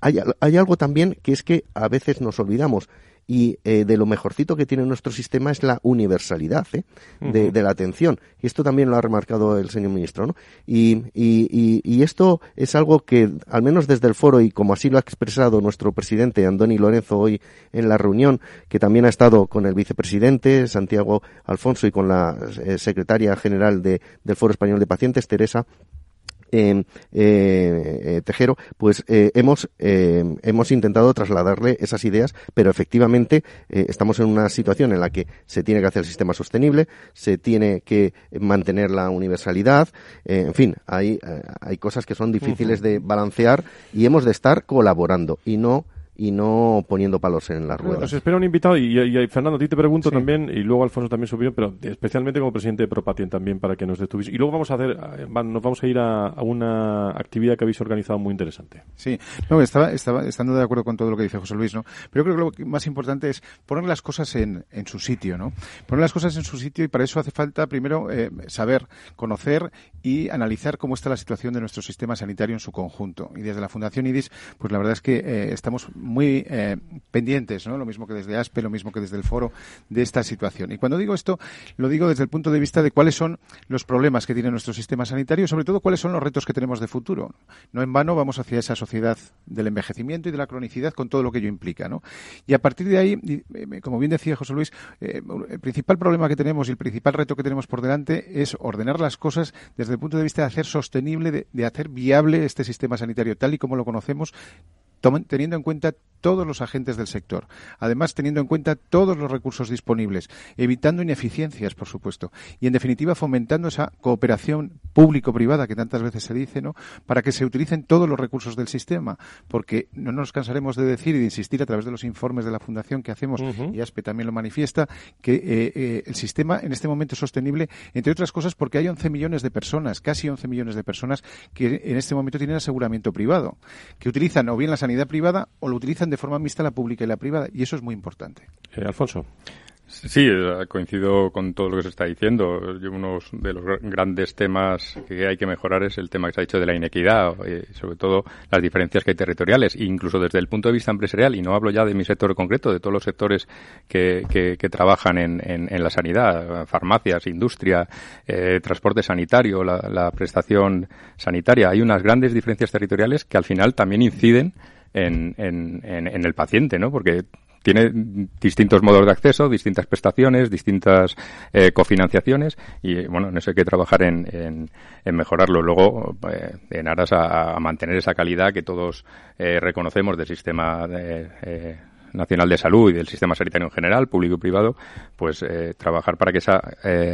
hay, hay algo también que es que a veces nos olvidamos y eh, de lo mejorcito que tiene nuestro sistema es la universalidad ¿eh? de, la atención. Y esto también lo ha remarcado el señor ministro. ¿no? Y, y, y, esto es algo que, al menos desde el foro, y como así lo ha expresado nuestro presidente Andoni Lorenzo hoy en la reunión, que también ha estado con el vicepresidente Santiago Alfonso y con la eh, secretaria general de, del Foro Español de Pacientes, Teresa, Tejero, pues eh, hemos, eh, hemos intentado trasladarle esas ideas, pero efectivamente eh, estamos en una situación en la que se tiene que hacer el sistema sostenible, se tiene que mantener la universalidad, en fin, hay, hay cosas que son difíciles de balancear y hemos de estar colaborando y no y no poniendo palos en las ruedas. Nos espera un invitado y, Fernando, a ti te pregunto también, y luego Alfonso también subió, pero especialmente como presidente de Propatien también para que nos detuvís. Y luego vamos a hacer, nos vamos a ir a, una actividad que habéis organizado muy interesante. Sí, no, estaba, estaba estando de acuerdo con todo lo que dice José Luis, ¿no? Pero yo creo que lo más importante es poner las cosas en, en su sitio, ¿no? Poner las cosas en su sitio y para eso hace falta primero eh, saber, conocer y analizar cómo está la situación de nuestro sistema sanitario en su conjunto. Y desde la Fundación IDIS, pues la verdad es que eh, estamos muy eh, pendientes, ¿no? Lo mismo que desde ASPE, lo mismo que desde el foro de esta situación. Y cuando digo esto, lo digo desde el punto de vista de cuáles son los problemas que tiene nuestro sistema sanitario y sobre todo cuáles son los retos que tenemos de futuro. No en vano vamos hacia esa sociedad del envejecimiento y de la cronicidad con todo lo que ello implica, ¿no? Y a partir de ahí, eh, como bien decía José Luis, eh, el principal problema que tenemos y el principal reto que tenemos por delante es ordenar las cosas desde el punto de vista de hacer sostenible, de hacer viable este sistema sanitario tal y como lo conocemos teniendo en cuenta todos los agentes del sector. Además, teniendo en cuenta todos los recursos disponibles, evitando ineficiencias, por supuesto, y en definitiva fomentando esa cooperación público-privada que tantas veces se dice, ¿no? Para que se utilicen todos los recursos del sistema, porque no nos cansaremos de decir y de insistir a través de los informes de la Fundación que hacemos, y ASPE también lo manifiesta, que eh, eh, el sistema en este momento es sostenible, entre otras cosas, porque hay 11 millones de personas, casi 11 millones de personas, que en este momento tienen aseguramiento privado, que utilizan o bien la sanidad privada o lo utilizan de forma mixta la pública y la privada, y eso es muy importante. Eh, Alfonso. Sí, eh, coincido con todo lo que se está diciendo. Uno de los grandes temas que hay que mejorar es el tema que se ha dicho de la inequidad, eh, sobre todo las diferencias que hay territoriales, incluso desde el punto de vista empresarial. Y no hablo ya de mi sector concreto, de todos los sectores que, que, trabajan en, en, la sanidad, farmacias, industria, eh, transporte sanitario, la, la prestación sanitaria. Hay unas grandes diferencias territoriales que al final también inciden en, en, en, el paciente, ¿no? Porque tiene distintos modos de acceso, distintas prestaciones, distintas eh, cofinanciaciones y bueno, en eso hay que trabajar en, en, mejorarlo. Luego, eh, en aras a, mantener esa calidad que todos eh, reconocemos del sistema de, Nacional de Salud y del sistema sanitario en general, público y privado, pues trabajar para que esa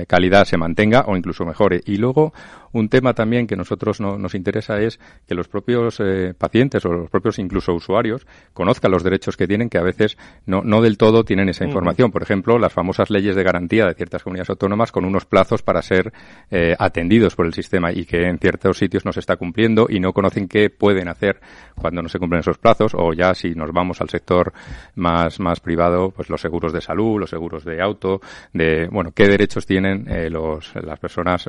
calidad se mantenga o incluso mejore. Y luego, un tema también que nosotros no, nos interesa es que los propios eh, pacientes o los propios incluso usuarios conozcan los derechos que tienen, que a veces no, no del todo tienen esa información. Por ejemplo, las famosas leyes de garantía de ciertas comunidades autónomas con unos plazos para ser eh, atendidos por el sistema y que en ciertos sitios no se está cumpliendo y no conocen qué pueden hacer cuando no se cumplen esos plazos o ya si nos vamos al sector más, más privado, pues los seguros de salud, los seguros de auto, de, bueno, qué derechos tienen eh, los, las personas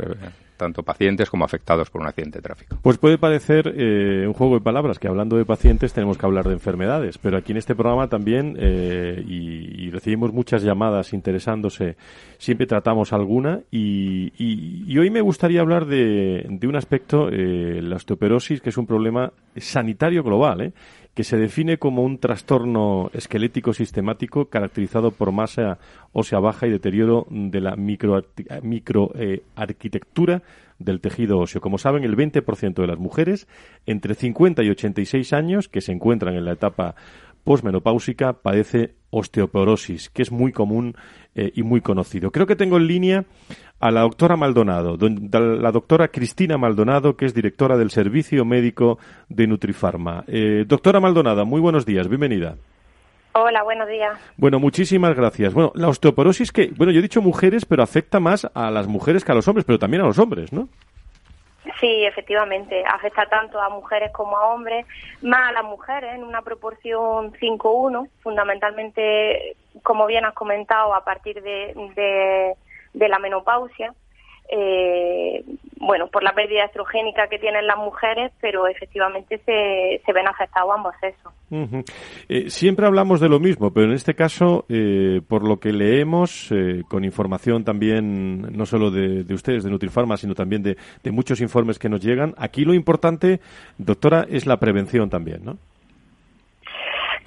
tanto pacientes como afectados por un accidente de tráfico. Pues puede parecer eh, un juego de palabras que hablando de pacientes tenemos que hablar de enfermedades, pero aquí en este programa también, eh, y, recibimos muchas llamadas interesándose, siempre tratamos alguna, y, hoy me gustaría hablar de, un aspecto, eh, la osteoporosis, que es un problema sanitario global, que se define como un trastorno esquelético sistemático caracterizado por masa ósea baja y deterioro de la microarquitectura micro, del tejido óseo. Como saben, el 20% de las mujeres entre 50 y 86 años que se encuentran en la etapa posmenopáusica padece osteoporosis, que es muy común eh, y muy conocido. Creo que tengo en línea a la doctora Maldonado, la doctora Cristina Maldonado, que es directora del Servicio Médico de Nutrifarma. Eh, doctora Maldonado, muy buenos días, bienvenida. Hola, buenos días. Bueno, muchísimas gracias. Bueno, la osteoporosis que, bueno, yo he dicho mujeres, pero afecta más a las mujeres que a los hombres, pero también a los hombres, ¿no? Sí, efectivamente, afecta tanto a mujeres como a hombres, más a las mujeres en una proporción 5-1, fundamentalmente, como bien has comentado, a partir de, de la menopausia eh, bueno, por la pérdida estrogénica que tienen las mujeres, pero efectivamente se, se ven afectados ambos sexos. Eh, siempre hablamos de lo mismo, pero en este caso, eh, por lo que leemos, eh, con información también, no solo de, de, ustedes, de Nutrifarma, sino también de, de muchos informes que nos llegan, aquí lo importante, doctora, es la prevención también, ¿no?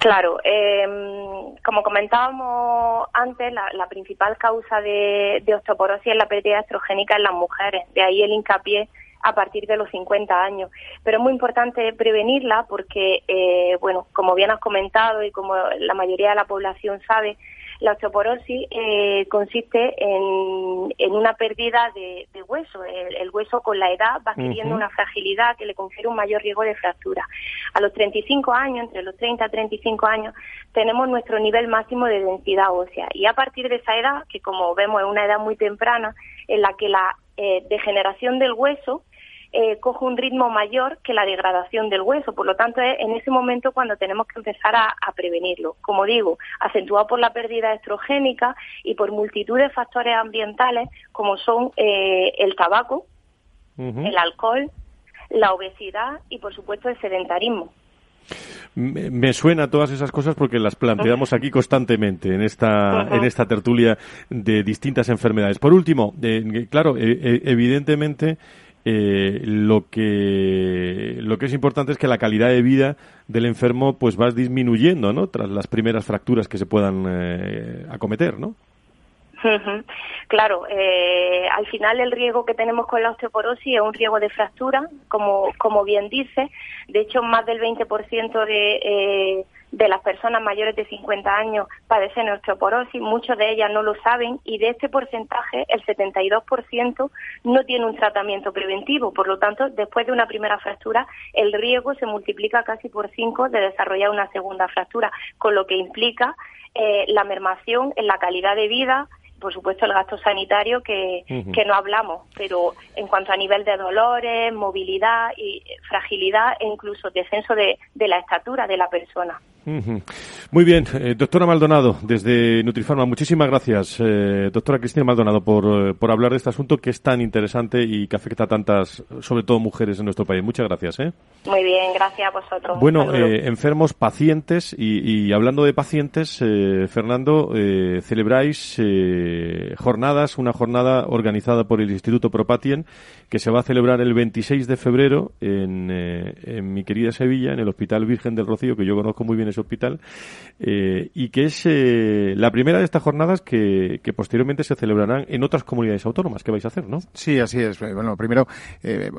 Claro, em, como comentábamos antes, la, principal causa de, osteoporosis es la pérdida estrogénica en las mujeres, de ahí el hincapié a partir de los 50 años. Pero es muy importante prevenirla porque, eh, bueno, como bien has comentado y como la mayoría de la población sabe, la osteoporosis eh, consiste en, en, una pérdida de, hueso. El, hueso con la edad va adquiriendo una fragilidad que le confiere un mayor riesgo de fractura. A los 35 años, entre los 30 y 35 años, tenemos nuestro nivel máximo de densidad ósea. Y a partir de esa edad, que como vemos es una edad muy temprana, en la que la eh, degeneración del hueso eh, coge un ritmo mayor que la degradación del hueso. Por lo tanto, es en ese momento cuando tenemos que empezar a, prevenirlo. Como digo, acentuado por la pérdida estrogénica y por multitud de factores ambientales como son eh, el tabaco, el alcohol, la obesidad y, por supuesto, el sedentarismo. Me, suena todas esas cosas porque las planteamos aquí constantemente en esta, en esta tertulia de distintas enfermedades. Por último, eh, claro, evidentemente eh, lo que lo que es importante es que la calidad de vida del enfermo pues va disminuyendo no tras las primeras fracturas que se puedan eh, acometer no Claro, eh, al final el riesgo que tenemos con la osteoporosis es un riesgo de fractura, como, como bien dice. De hecho, más del 20% de, de las personas mayores de 50 años padecen osteoporosis, muchos de ellas no lo saben y de este porcentaje el 72% no tiene un tratamiento preventivo. Por lo tanto, después de una primera fractura, el riesgo se multiplica casi por 5 de desarrollar una segunda fractura, con lo que implica eh, la mermación en la calidad de vida, por supuesto el gasto sanitario que, que, no hablamos, pero en cuanto a nivel de dolores, movilidad y fragilidad e incluso descenso de, de la estatura de la persona. Muy bien, eh, doctora Maldonado, desde Nutrifarma, muchísimas gracias, eh, doctora Cristina Maldonado, por, eh, por, hablar de este asunto que es tan interesante y que afecta a tantas, sobre todo mujeres en nuestro país. Muchas gracias. Muy bien, gracias a vosotros. Bueno, enfermos, pacientes, y, hablando de pacientes, Fernando, celebráis jornadas, una jornada organizada por el Instituto Propatien, que se va a celebrar el 26 de febrero en, en mi querida Sevilla, en el Hospital Virgen del Rocío, que yo conozco muy bien hospital, eh, y que es eh, la primera de estas jornadas que, posteriormente se celebrarán en otras comunidades autónomas. ¿Qué vais a hacer, no? Sí, así es. Bueno, primero, eh,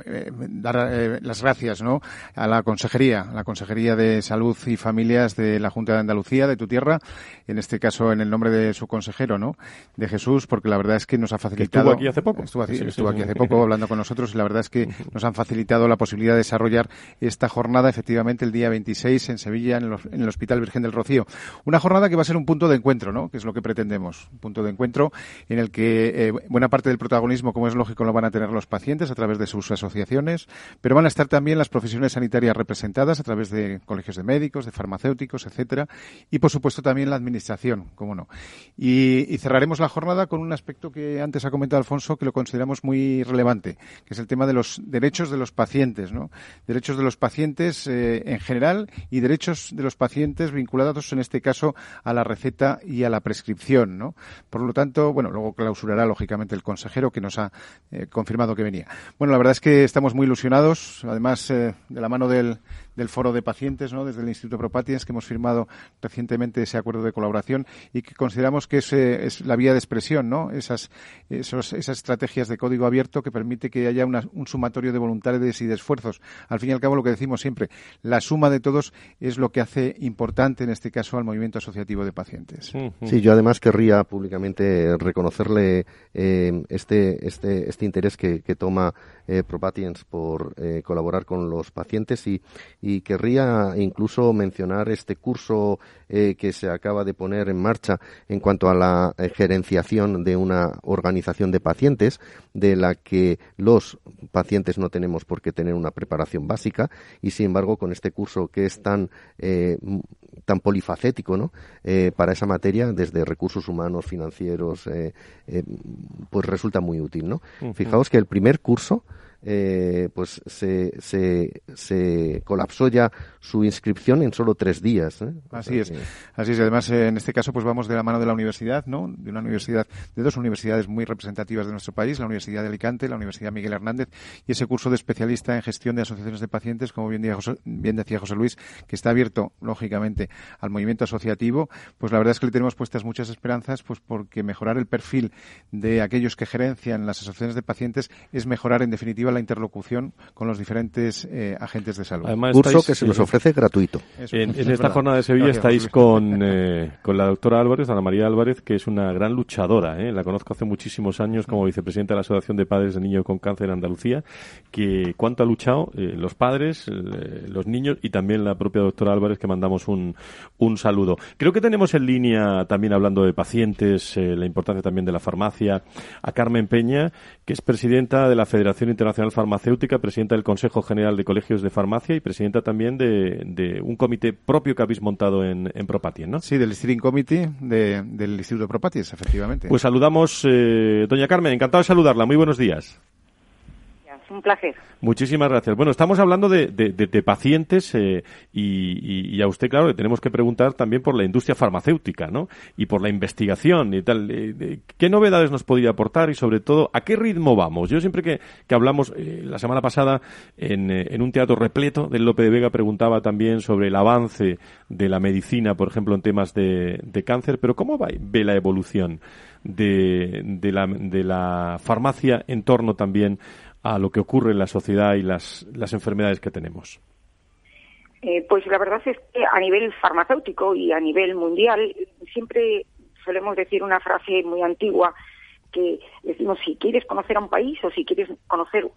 dar las gracias ¿no? a la Consejería, la Consejería de Salud y Familias de la Junta de Andalucía, de tu tierra, en este caso en el nombre de su consejero, ¿no? De Jesús, porque la verdad es que nos ha facilitado. estuvo aquí hace poco. Estuvo, aquí hace poco hablando con nosotros y la verdad es que *laughs* nos han facilitado la posibilidad de desarrollar esta jornada efectivamente el día 26 en Sevilla, en, los, en el Hospital Virgen del Rocío. Una jornada que va a ser un punto de encuentro, ¿no? Que es lo que pretendemos. Un punto de encuentro en el que eh, buena parte del protagonismo, como es lógico, lo van a tener los pacientes a través de sus asociaciones, pero van a estar también las profesiones sanitarias representadas a través de colegios de médicos, de farmacéuticos, etcétera, y por supuesto también la administración, cómo no. Y, cerraremos la jornada con un aspecto que antes ha comentado Alfonso, que lo consideramos muy relevante, que es el tema de los derechos de los pacientes, ¿no? Derechos de los pacientes eh, en general y derechos de los pacientes pacientes vinculados en este caso a la receta y a la prescripción, ¿no? Por lo tanto, bueno, luego clausurará lógicamente el consejero que nos ha eh, confirmado que venía. Bueno, la verdad es que estamos muy ilusionados, además eh, de la mano del, del foro de pacientes, ¿no? Desde el Instituto Propatiens que hemos firmado recientemente ese acuerdo de colaboración y que consideramos que es, es la vía de expresión, ¿no? Esas, esos, esas estrategias de código abierto que permite que haya un sumatorio de voluntades y de esfuerzos. Al fin y al cabo, lo que decimos siempre, la suma de todos es lo que hace importante en este caso al movimiento asociativo de pacientes. Sí, yo además querría públicamente reconocerle eh, este, este, este interés que, toma eh, Propatiens por eh, colaborar con los pacientes y, y, querría incluso mencionar este curso eh, que se acaba de poner en marcha en cuanto a la gerenciación de una organización de pacientes de la que los pacientes no tenemos por qué tener una preparación básica y sin embargo con este curso que es tan tan polifacético ¿no? Eh, para esa materia, desde recursos humanos, financieros, eh, eh, pues resulta muy útil. ¿no? Fijaos que el primer curso eh, pues se, se, se, colapsó ya su inscripción en solo tres días. ¿eh? Así es, así es. Además, eh, en este caso, pues vamos de la mano de la universidad, ¿no? De una universidad, de dos universidades muy representativas de nuestro país, la Universidad de Alicante, la Universidad Miguel Hernández, y ese curso de especialista en gestión de asociaciones de pacientes, como bien, bien decía José Luis, que está abierto, lógicamente, al movimiento asociativo. Pues la verdad es que le tenemos puestas muchas esperanzas, pues porque mejorar el perfil de aquellos que gerencian las asociaciones de pacientes es mejorar, en definitiva, la interlocución con los diferentes eh, agentes de salud. Además, Curso que se nos ofrece gratuito. en, esta jornada de Sevilla estáis con, eh, con la doctora Álvarez, Ana María Álvarez, que es una gran luchadora. ¿eh? La conozco hace muchísimos años como vicepresidenta de la Asociación de Padres de Niños con Cáncer en Andalucía, que cuánto ha luchado los padres, los niños y también la propia doctora Álvarez, que mandamos un, un saludo. Creo que tenemos en línea, también hablando de pacientes, la importancia también de la farmacia, a Carmen Peña, que es presidenta de la Federación Internacional Farmacéutica, presidenta del Consejo General de Colegios de Farmacia y presidenta también de, un comité propio que habéis montado en, en Propatien, ¿no? Sí, del Steering Committee del Instituto Propatien, efectivamente. Pues saludamos, eh, doña Carmen, encantado de saludarla. Muy buenos días un placer. Muchísimas gracias. Bueno, estamos hablando de, de, pacientes eh, y, a usted, claro, le tenemos que preguntar también por la industria farmacéutica, ¿no? Y por la investigación y tal. Eh, ¿Qué novedades nos podría aportar y, sobre todo, a qué ritmo vamos? Yo siempre que, que hablamos, eh, la semana pasada, en, en, un teatro repleto del Lope de Vega, preguntaba también sobre el avance de la medicina, por ejemplo, en temas de, de cáncer, pero ¿cómo va, ve la evolución de, de, la, de la farmacia en torno también a lo que ocurre en la sociedad y las, las enfermedades que tenemos? Eh, pues la verdad es que a nivel farmacéutico y a nivel mundial siempre solemos decir una frase muy antigua que decimos si quieres conocer a un país o si quieres conocer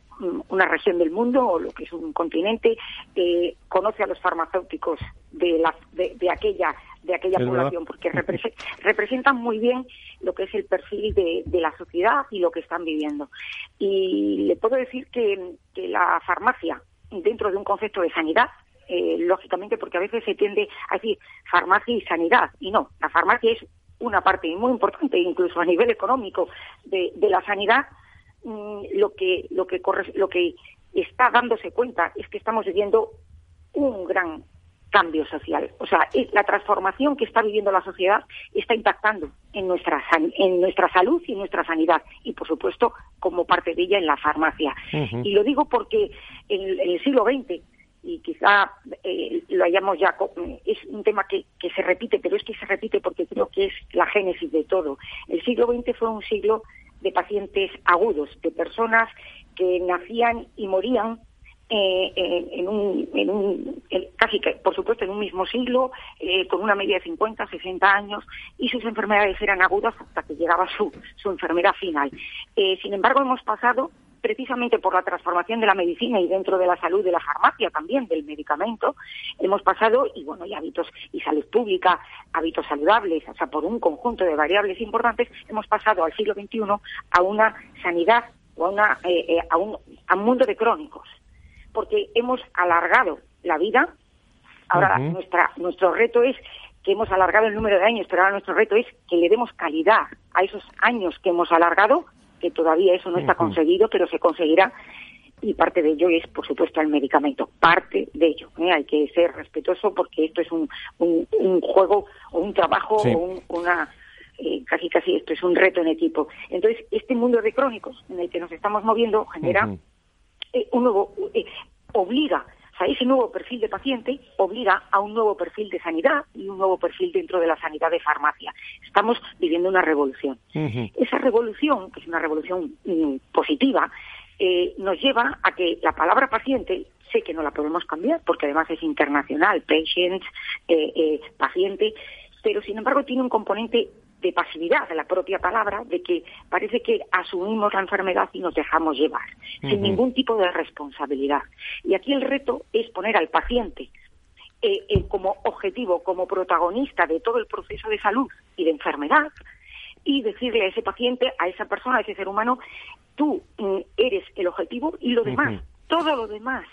una región del mundo o lo que es un continente, eh, conoce a los farmacéuticos de, la, de, aquella de aquella población porque *laughs* representan muy bien lo que es el perfil de, la sociedad y lo que están viviendo. Y le puedo decir que, la farmacia, dentro de un concepto de sanidad, eh, lógicamente porque a veces se tiende a decir farmacia y sanidad, y no, la farmacia es una parte muy importante, incluso a nivel económico, de, la sanidad, mm, lo que lo que lo que está dándose cuenta es que estamos viviendo un gran cambio social. O sea, la transformación que está viviendo la sociedad está impactando en nuestra, en nuestra salud y en nuestra sanidad. Y, por supuesto, como parte de ella en la farmacia. Y lo digo porque en, el siglo XX y quizá eh, lo hayamos ya es un tema que, que, se repite pero es que se repite porque creo que es la génesis de todo. El siglo XX fue un siglo de pacientes agudos de personas que nacían y morían eh, en, un, en un casi que por supuesto en un mismo siglo eh, con una media de 50 60 años y sus enfermedades eran agudas hasta que llegaba su, su enfermedad final. Sin embargo hemos pasado precisamente por la transformación de la medicina y dentro de la salud de la farmacia también, del medicamento, hemos pasado, y bueno, y hábitos y salud pública, hábitos saludables, o sea, por un conjunto de variables importantes, hemos pasado al siglo XXI a una sanidad o a, una, eh, eh, a, un, a un mundo de crónicos, porque hemos alargado la vida. Ahora, nuestra, nuestro reto es que hemos alargado el número de años, pero ahora nuestro reto es que le demos calidad a esos años que hemos alargado que todavía eso no está conseguido, pero se conseguirá y parte de ello es, por supuesto, el medicamento. Parte de ello. ¿eh? Hay que ser respetuoso porque esto es un, un, juego o un trabajo o una. Eh, casi casi esto es un reto en equipo. Entonces, este mundo de crónicos en el que nos estamos moviendo genera eh, un nuevo. obliga ese nuevo perfil de paciente obliga a un nuevo perfil de sanidad y un nuevo perfil dentro de la sanidad de farmacia. Estamos viviendo una revolución. Esa revolución, que es una revolución mm, positiva, eh, nos lleva a que la palabra paciente sé que no la podemos cambiar porque además es internacional, patient, eh, eh, paciente, pero sin embargo tiene un componente de pasividad de la propia palabra, de que parece que asumimos la enfermedad y nos dejamos llevar, sin ningún tipo de responsabilidad. Y aquí el reto es poner al paciente eh, eh, como objetivo, como protagonista de todo el proceso de salud y de enfermedad, y decirle a ese paciente, a esa persona, a ese ser humano, tú mm, eres el objetivo y lo demás, todo lo demás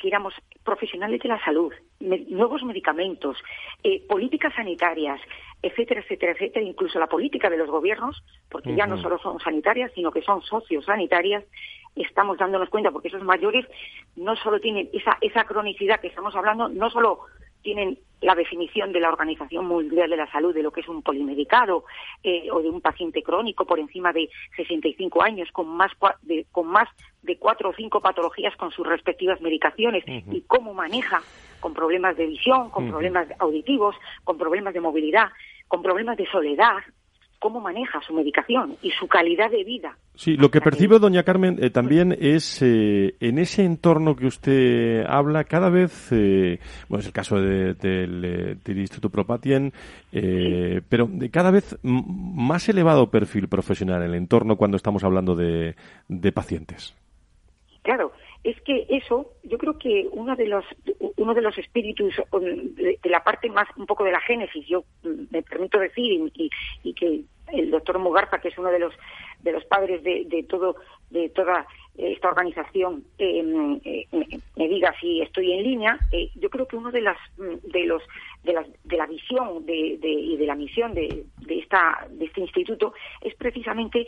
giramos profesionales de la salud, nuevos medicamentos, eh, políticas sanitarias, etcétera, etcétera, etcétera, incluso la política de los gobiernos, porque ya no solo son sanitarias, sino que son sociosanitarias, estamos dándonos cuenta, porque esos mayores no solo tienen esa, esa cronicidad que estamos hablando, no solo tienen la definición de la Organización Mundial de la Salud de lo que es un polimedicado eh, o de un paciente crónico por encima de 65 años con más de, con más de cuatro o cinco patologías con sus respectivas medicaciones y cómo maneja con problemas de visión, con problemas auditivos, con problemas de movilidad, con problemas de soledad, cómo maneja su medicación y su calidad de vida. Sí, lo que percibo, doña Carmen, eh, también es eh, en ese entorno que usted habla, cada vez, eh, bueno, es el caso de, del Instituto Propatien, pero de cada vez más elevado perfil profesional en el entorno cuando estamos hablando de, de pacientes. Claro, es que eso, yo creo que uno de los uno de los espíritus de, la parte más un poco de la génesis, yo me permito decir y, que el doctor Mugarza, que es uno de los de los padres de, todo de toda esta organización em, eh, me, diga si estoy en línea, eh, yo creo que uno de las de los de la, de la visión de, y de la misión de, de esta de este instituto es precisamente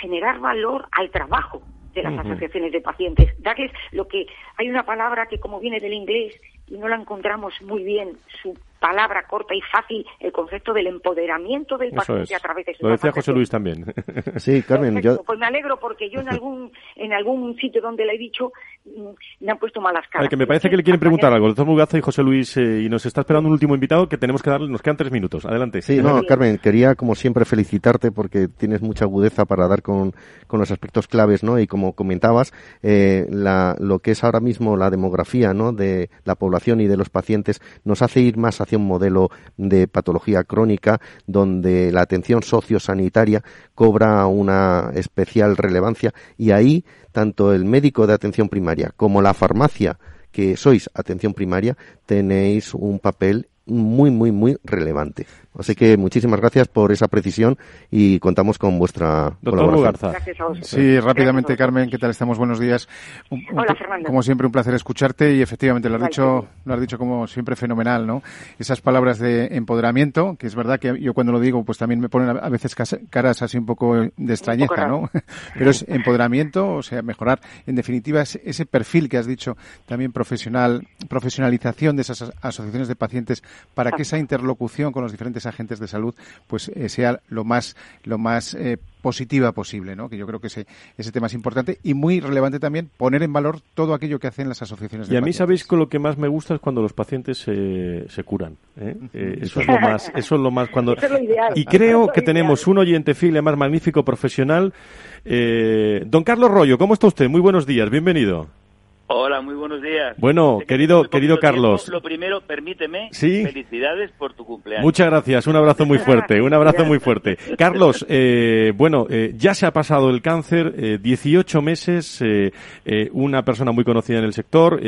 generar valor al trabajo de las asociaciones de pacientes, darles lo que hay una palabra que como viene del inglés y no la encontramos muy bien su palabra corta y fácil el concepto del empoderamiento del paciente a través de su Lo decía José Luis también. Sí, Carmen, yo... Pues me alegro porque yo en algún en algún sitio donde le he dicho mm, me han puesto malas caras. Ay, que me parece que le quieren preguntar algo. El doctor Mugaza y José Luis, eh, y nos está esperando un último invitado que tenemos que darle, nos quedan tres minutos. Adelante. Sí, no, Carmen, quería como siempre felicitarte porque tienes mucha agudeza para dar con, con los aspectos claves, ¿no? Y como comentabas, eh, la, lo que es ahora mismo la demografía, ¿no? De la población y de los pacientes nos hace ir más hacia un modelo de patología crónica donde la atención sociosanitaria cobra una especial relevancia y ahí tanto el médico de atención primaria como la farmacia que sois atención primaria tenéis un papel muy, muy, muy relevante. Así que muchísimas gracias por esa precisión y contamos con vuestra colaboración. Sí, rápidamente, Carmen, ¿qué tal estamos? Buenos días. Hola, Fernando. Como siempre, un placer escucharte y efectivamente lo has dicho, lo has dicho como siempre fenomenal, ¿no? Esas palabras de empoderamiento, que es verdad que yo cuando lo digo, pues también me ponen a veces caras así un poco de extrañeza, ¿no? *laughs* Pero es empoderamiento, o sea, mejorar, en definitiva, ese perfil que has dicho también profesional, profesionalización de esas asociaciones de pacientes para que esa interlocución con los diferentes agentes de salud pues eh, sea lo más lo más eh, positiva posible, ¿no? Que yo creo que ese, ese tema es importante y muy relevante también poner en valor todo aquello que hacen las asociaciones de Y a mí sabéis que lo que más me gusta es cuando los pacientes se, se curan. ¿eh? eso es lo más, *laughs* eso es lo más cuando. y creo que tenemos un oyente fiel, más magnífico profesional. don Carlos Rollo, ¿cómo está usted? Muy buenos días, bienvenido. Hola, muy buenos días. Bueno, querido, querido Carlos. lo primero, permíteme, felicidades por tu cumpleaños. Muchas gracias, un abrazo muy fuerte, un abrazo muy fuerte. Carlos, eh, bueno, eh, ya se ha pasado el cáncer, eh, 18 meses, eh, eh, una persona muy conocida en el sector,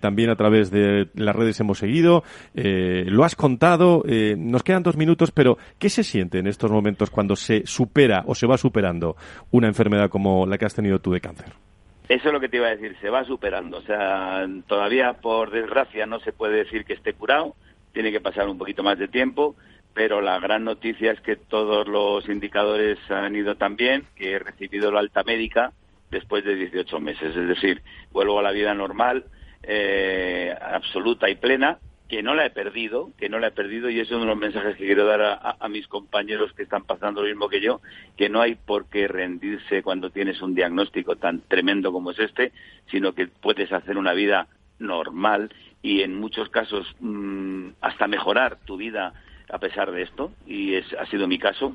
también a través de las redes hemos seguido, lo has contado, nos quedan dos minutos, pero ¿qué se siente en estos momentos cuando se supera o se va superando una enfermedad como la que has tenido tú de cáncer? Eso es lo que te iba a decir, se va superando. O sea, todavía, por desgracia, no se puede decir que esté curado, tiene que pasar un poquito más de tiempo, pero la gran noticia es que todos los indicadores han ido tan bien que he recibido la alta médica después de 18 meses. Es decir, vuelvo a la vida normal, eh, absoluta y plena, que no la he perdido, que no la he perdido y es uno de los mensajes que quiero dar a, mis compañeros que están pasando lo mismo que yo, que no hay por qué rendirse cuando tienes un diagnóstico tan tremendo como es este, sino que puedes hacer una vida normal y en muchos casos mm, hasta mejorar tu vida a pesar de esto y es, ha sido mi caso.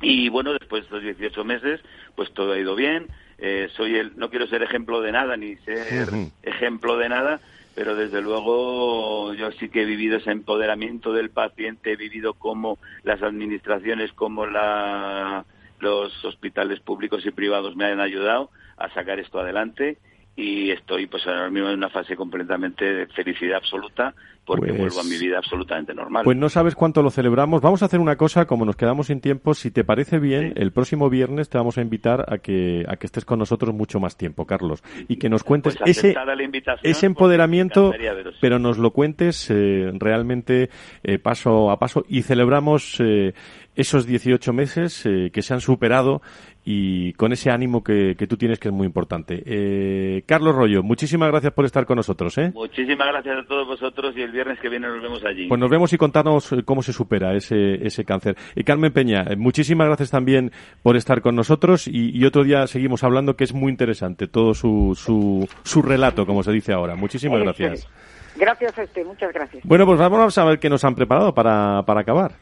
Y bueno, después de estos 18 meses, pues todo ha ido bien. Eh, soy el, no quiero ser ejemplo de nada ni ser ejemplo de nada, pero desde luego yo sí que he vivido ese empoderamiento del paciente, he vivido cómo las administraciones, como la, los hospitales públicos y privados me han ayudado a sacar esto adelante y estoy pues ahora mismo en una fase completamente de felicidad absoluta porque Pues- vuelvo a mi vida absolutamente normal. Pues no sabes cuánto lo celebramos. Vamos a hacer una cosa, como nos quedamos sin tiempo, si te parece bien, el próximo viernes te vamos a invitar a que, a que estés con nosotros mucho más tiempo, Carlos, y que nos cuentes Pues ese, la invitación, ese empoderamiento, pero nos lo cuentes eh, realmente eh, paso a paso y celebramos eh, esos 18 meses eh, que se han superado y con ese ánimo que, que tú tienes que es muy importante. Eh, Carlos Rollo, muchísimas gracias por estar con nosotros. ¿eh? Muchísimas gracias a todos vosotros y el viernes que viene nos vemos allí. Pues nos vemos y contarnos eh, cómo se supera ese, ese cáncer. Y Carmen Peña, eh, muchísimas gracias también por estar con nosotros y, y otro día seguimos hablando que es muy interesante todo su, su, su relato, como se dice ahora. Muchísimas gracias. Gracias a usted, muchas gracias. Bueno, pues vamos a ver qué nos han preparado para, para acabar.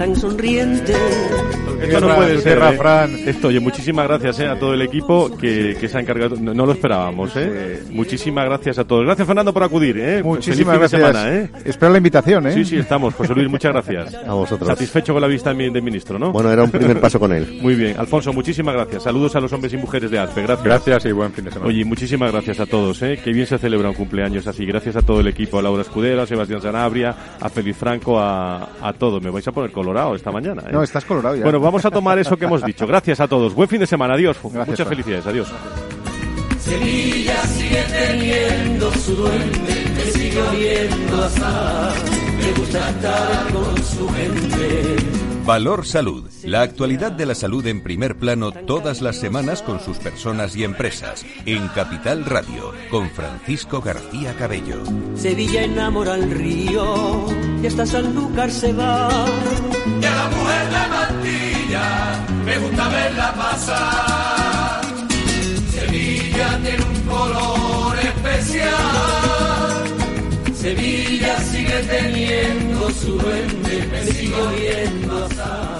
Tan sonriente. Esto no puede ser. ¿eh? Fran. Esto, oye, muchísimas gracias eh, a todo el equipo que, que se ha encargado. No, no lo esperábamos, ¿eh? Muchísimas gracias a todos. Gracias, Fernando, por acudir, ¿eh? Muchísimas Feliz gracias. semana, ¿eh? Espero la invitación, ¿eh? Sí, sí, estamos. José Luis, muchas gracias. *laughs* A vosotros. Satisfecho con la vista del del ministro, ¿no? Bueno, era un primer paso con él. *laughs* Muy bien. Alfonso, muchísimas gracias. Saludos a los hombres y mujeres de ASPE. Gracias. Gracias y buen fin de semana. Oye, muchísimas gracias a todos, ¿eh? Qué bien se celebra un cumpleaños así. Gracias a todo el equipo, a Laura Escudero, a Sebastián Sanabria, a Feliz Franco, a, a todo. Me vais a poner colorado esta mañana, ¿eh? No, estás colorado ya. Bueno, vamos a tomar eso que hemos dicho. Gracias a todos. Buen fin de semana. Adiós. Muchas felicidades. Adiós. Sevilla sigue teniendo su duende, me sigue oliendo a me gusta estar con su gente. Valor Salud. La actualidad de la salud en primer plano todas las semanas con sus personas y empresas. En Capital Radio, con Francisco García Cabello. Sevilla enamora al río y hasta Sanlúcar se va. Y a la mujer de Mantilla me gusta verla pasar. Sevilla tiene un color especial. Sevilla sigue teniendo su duende, me sigo viendo asar.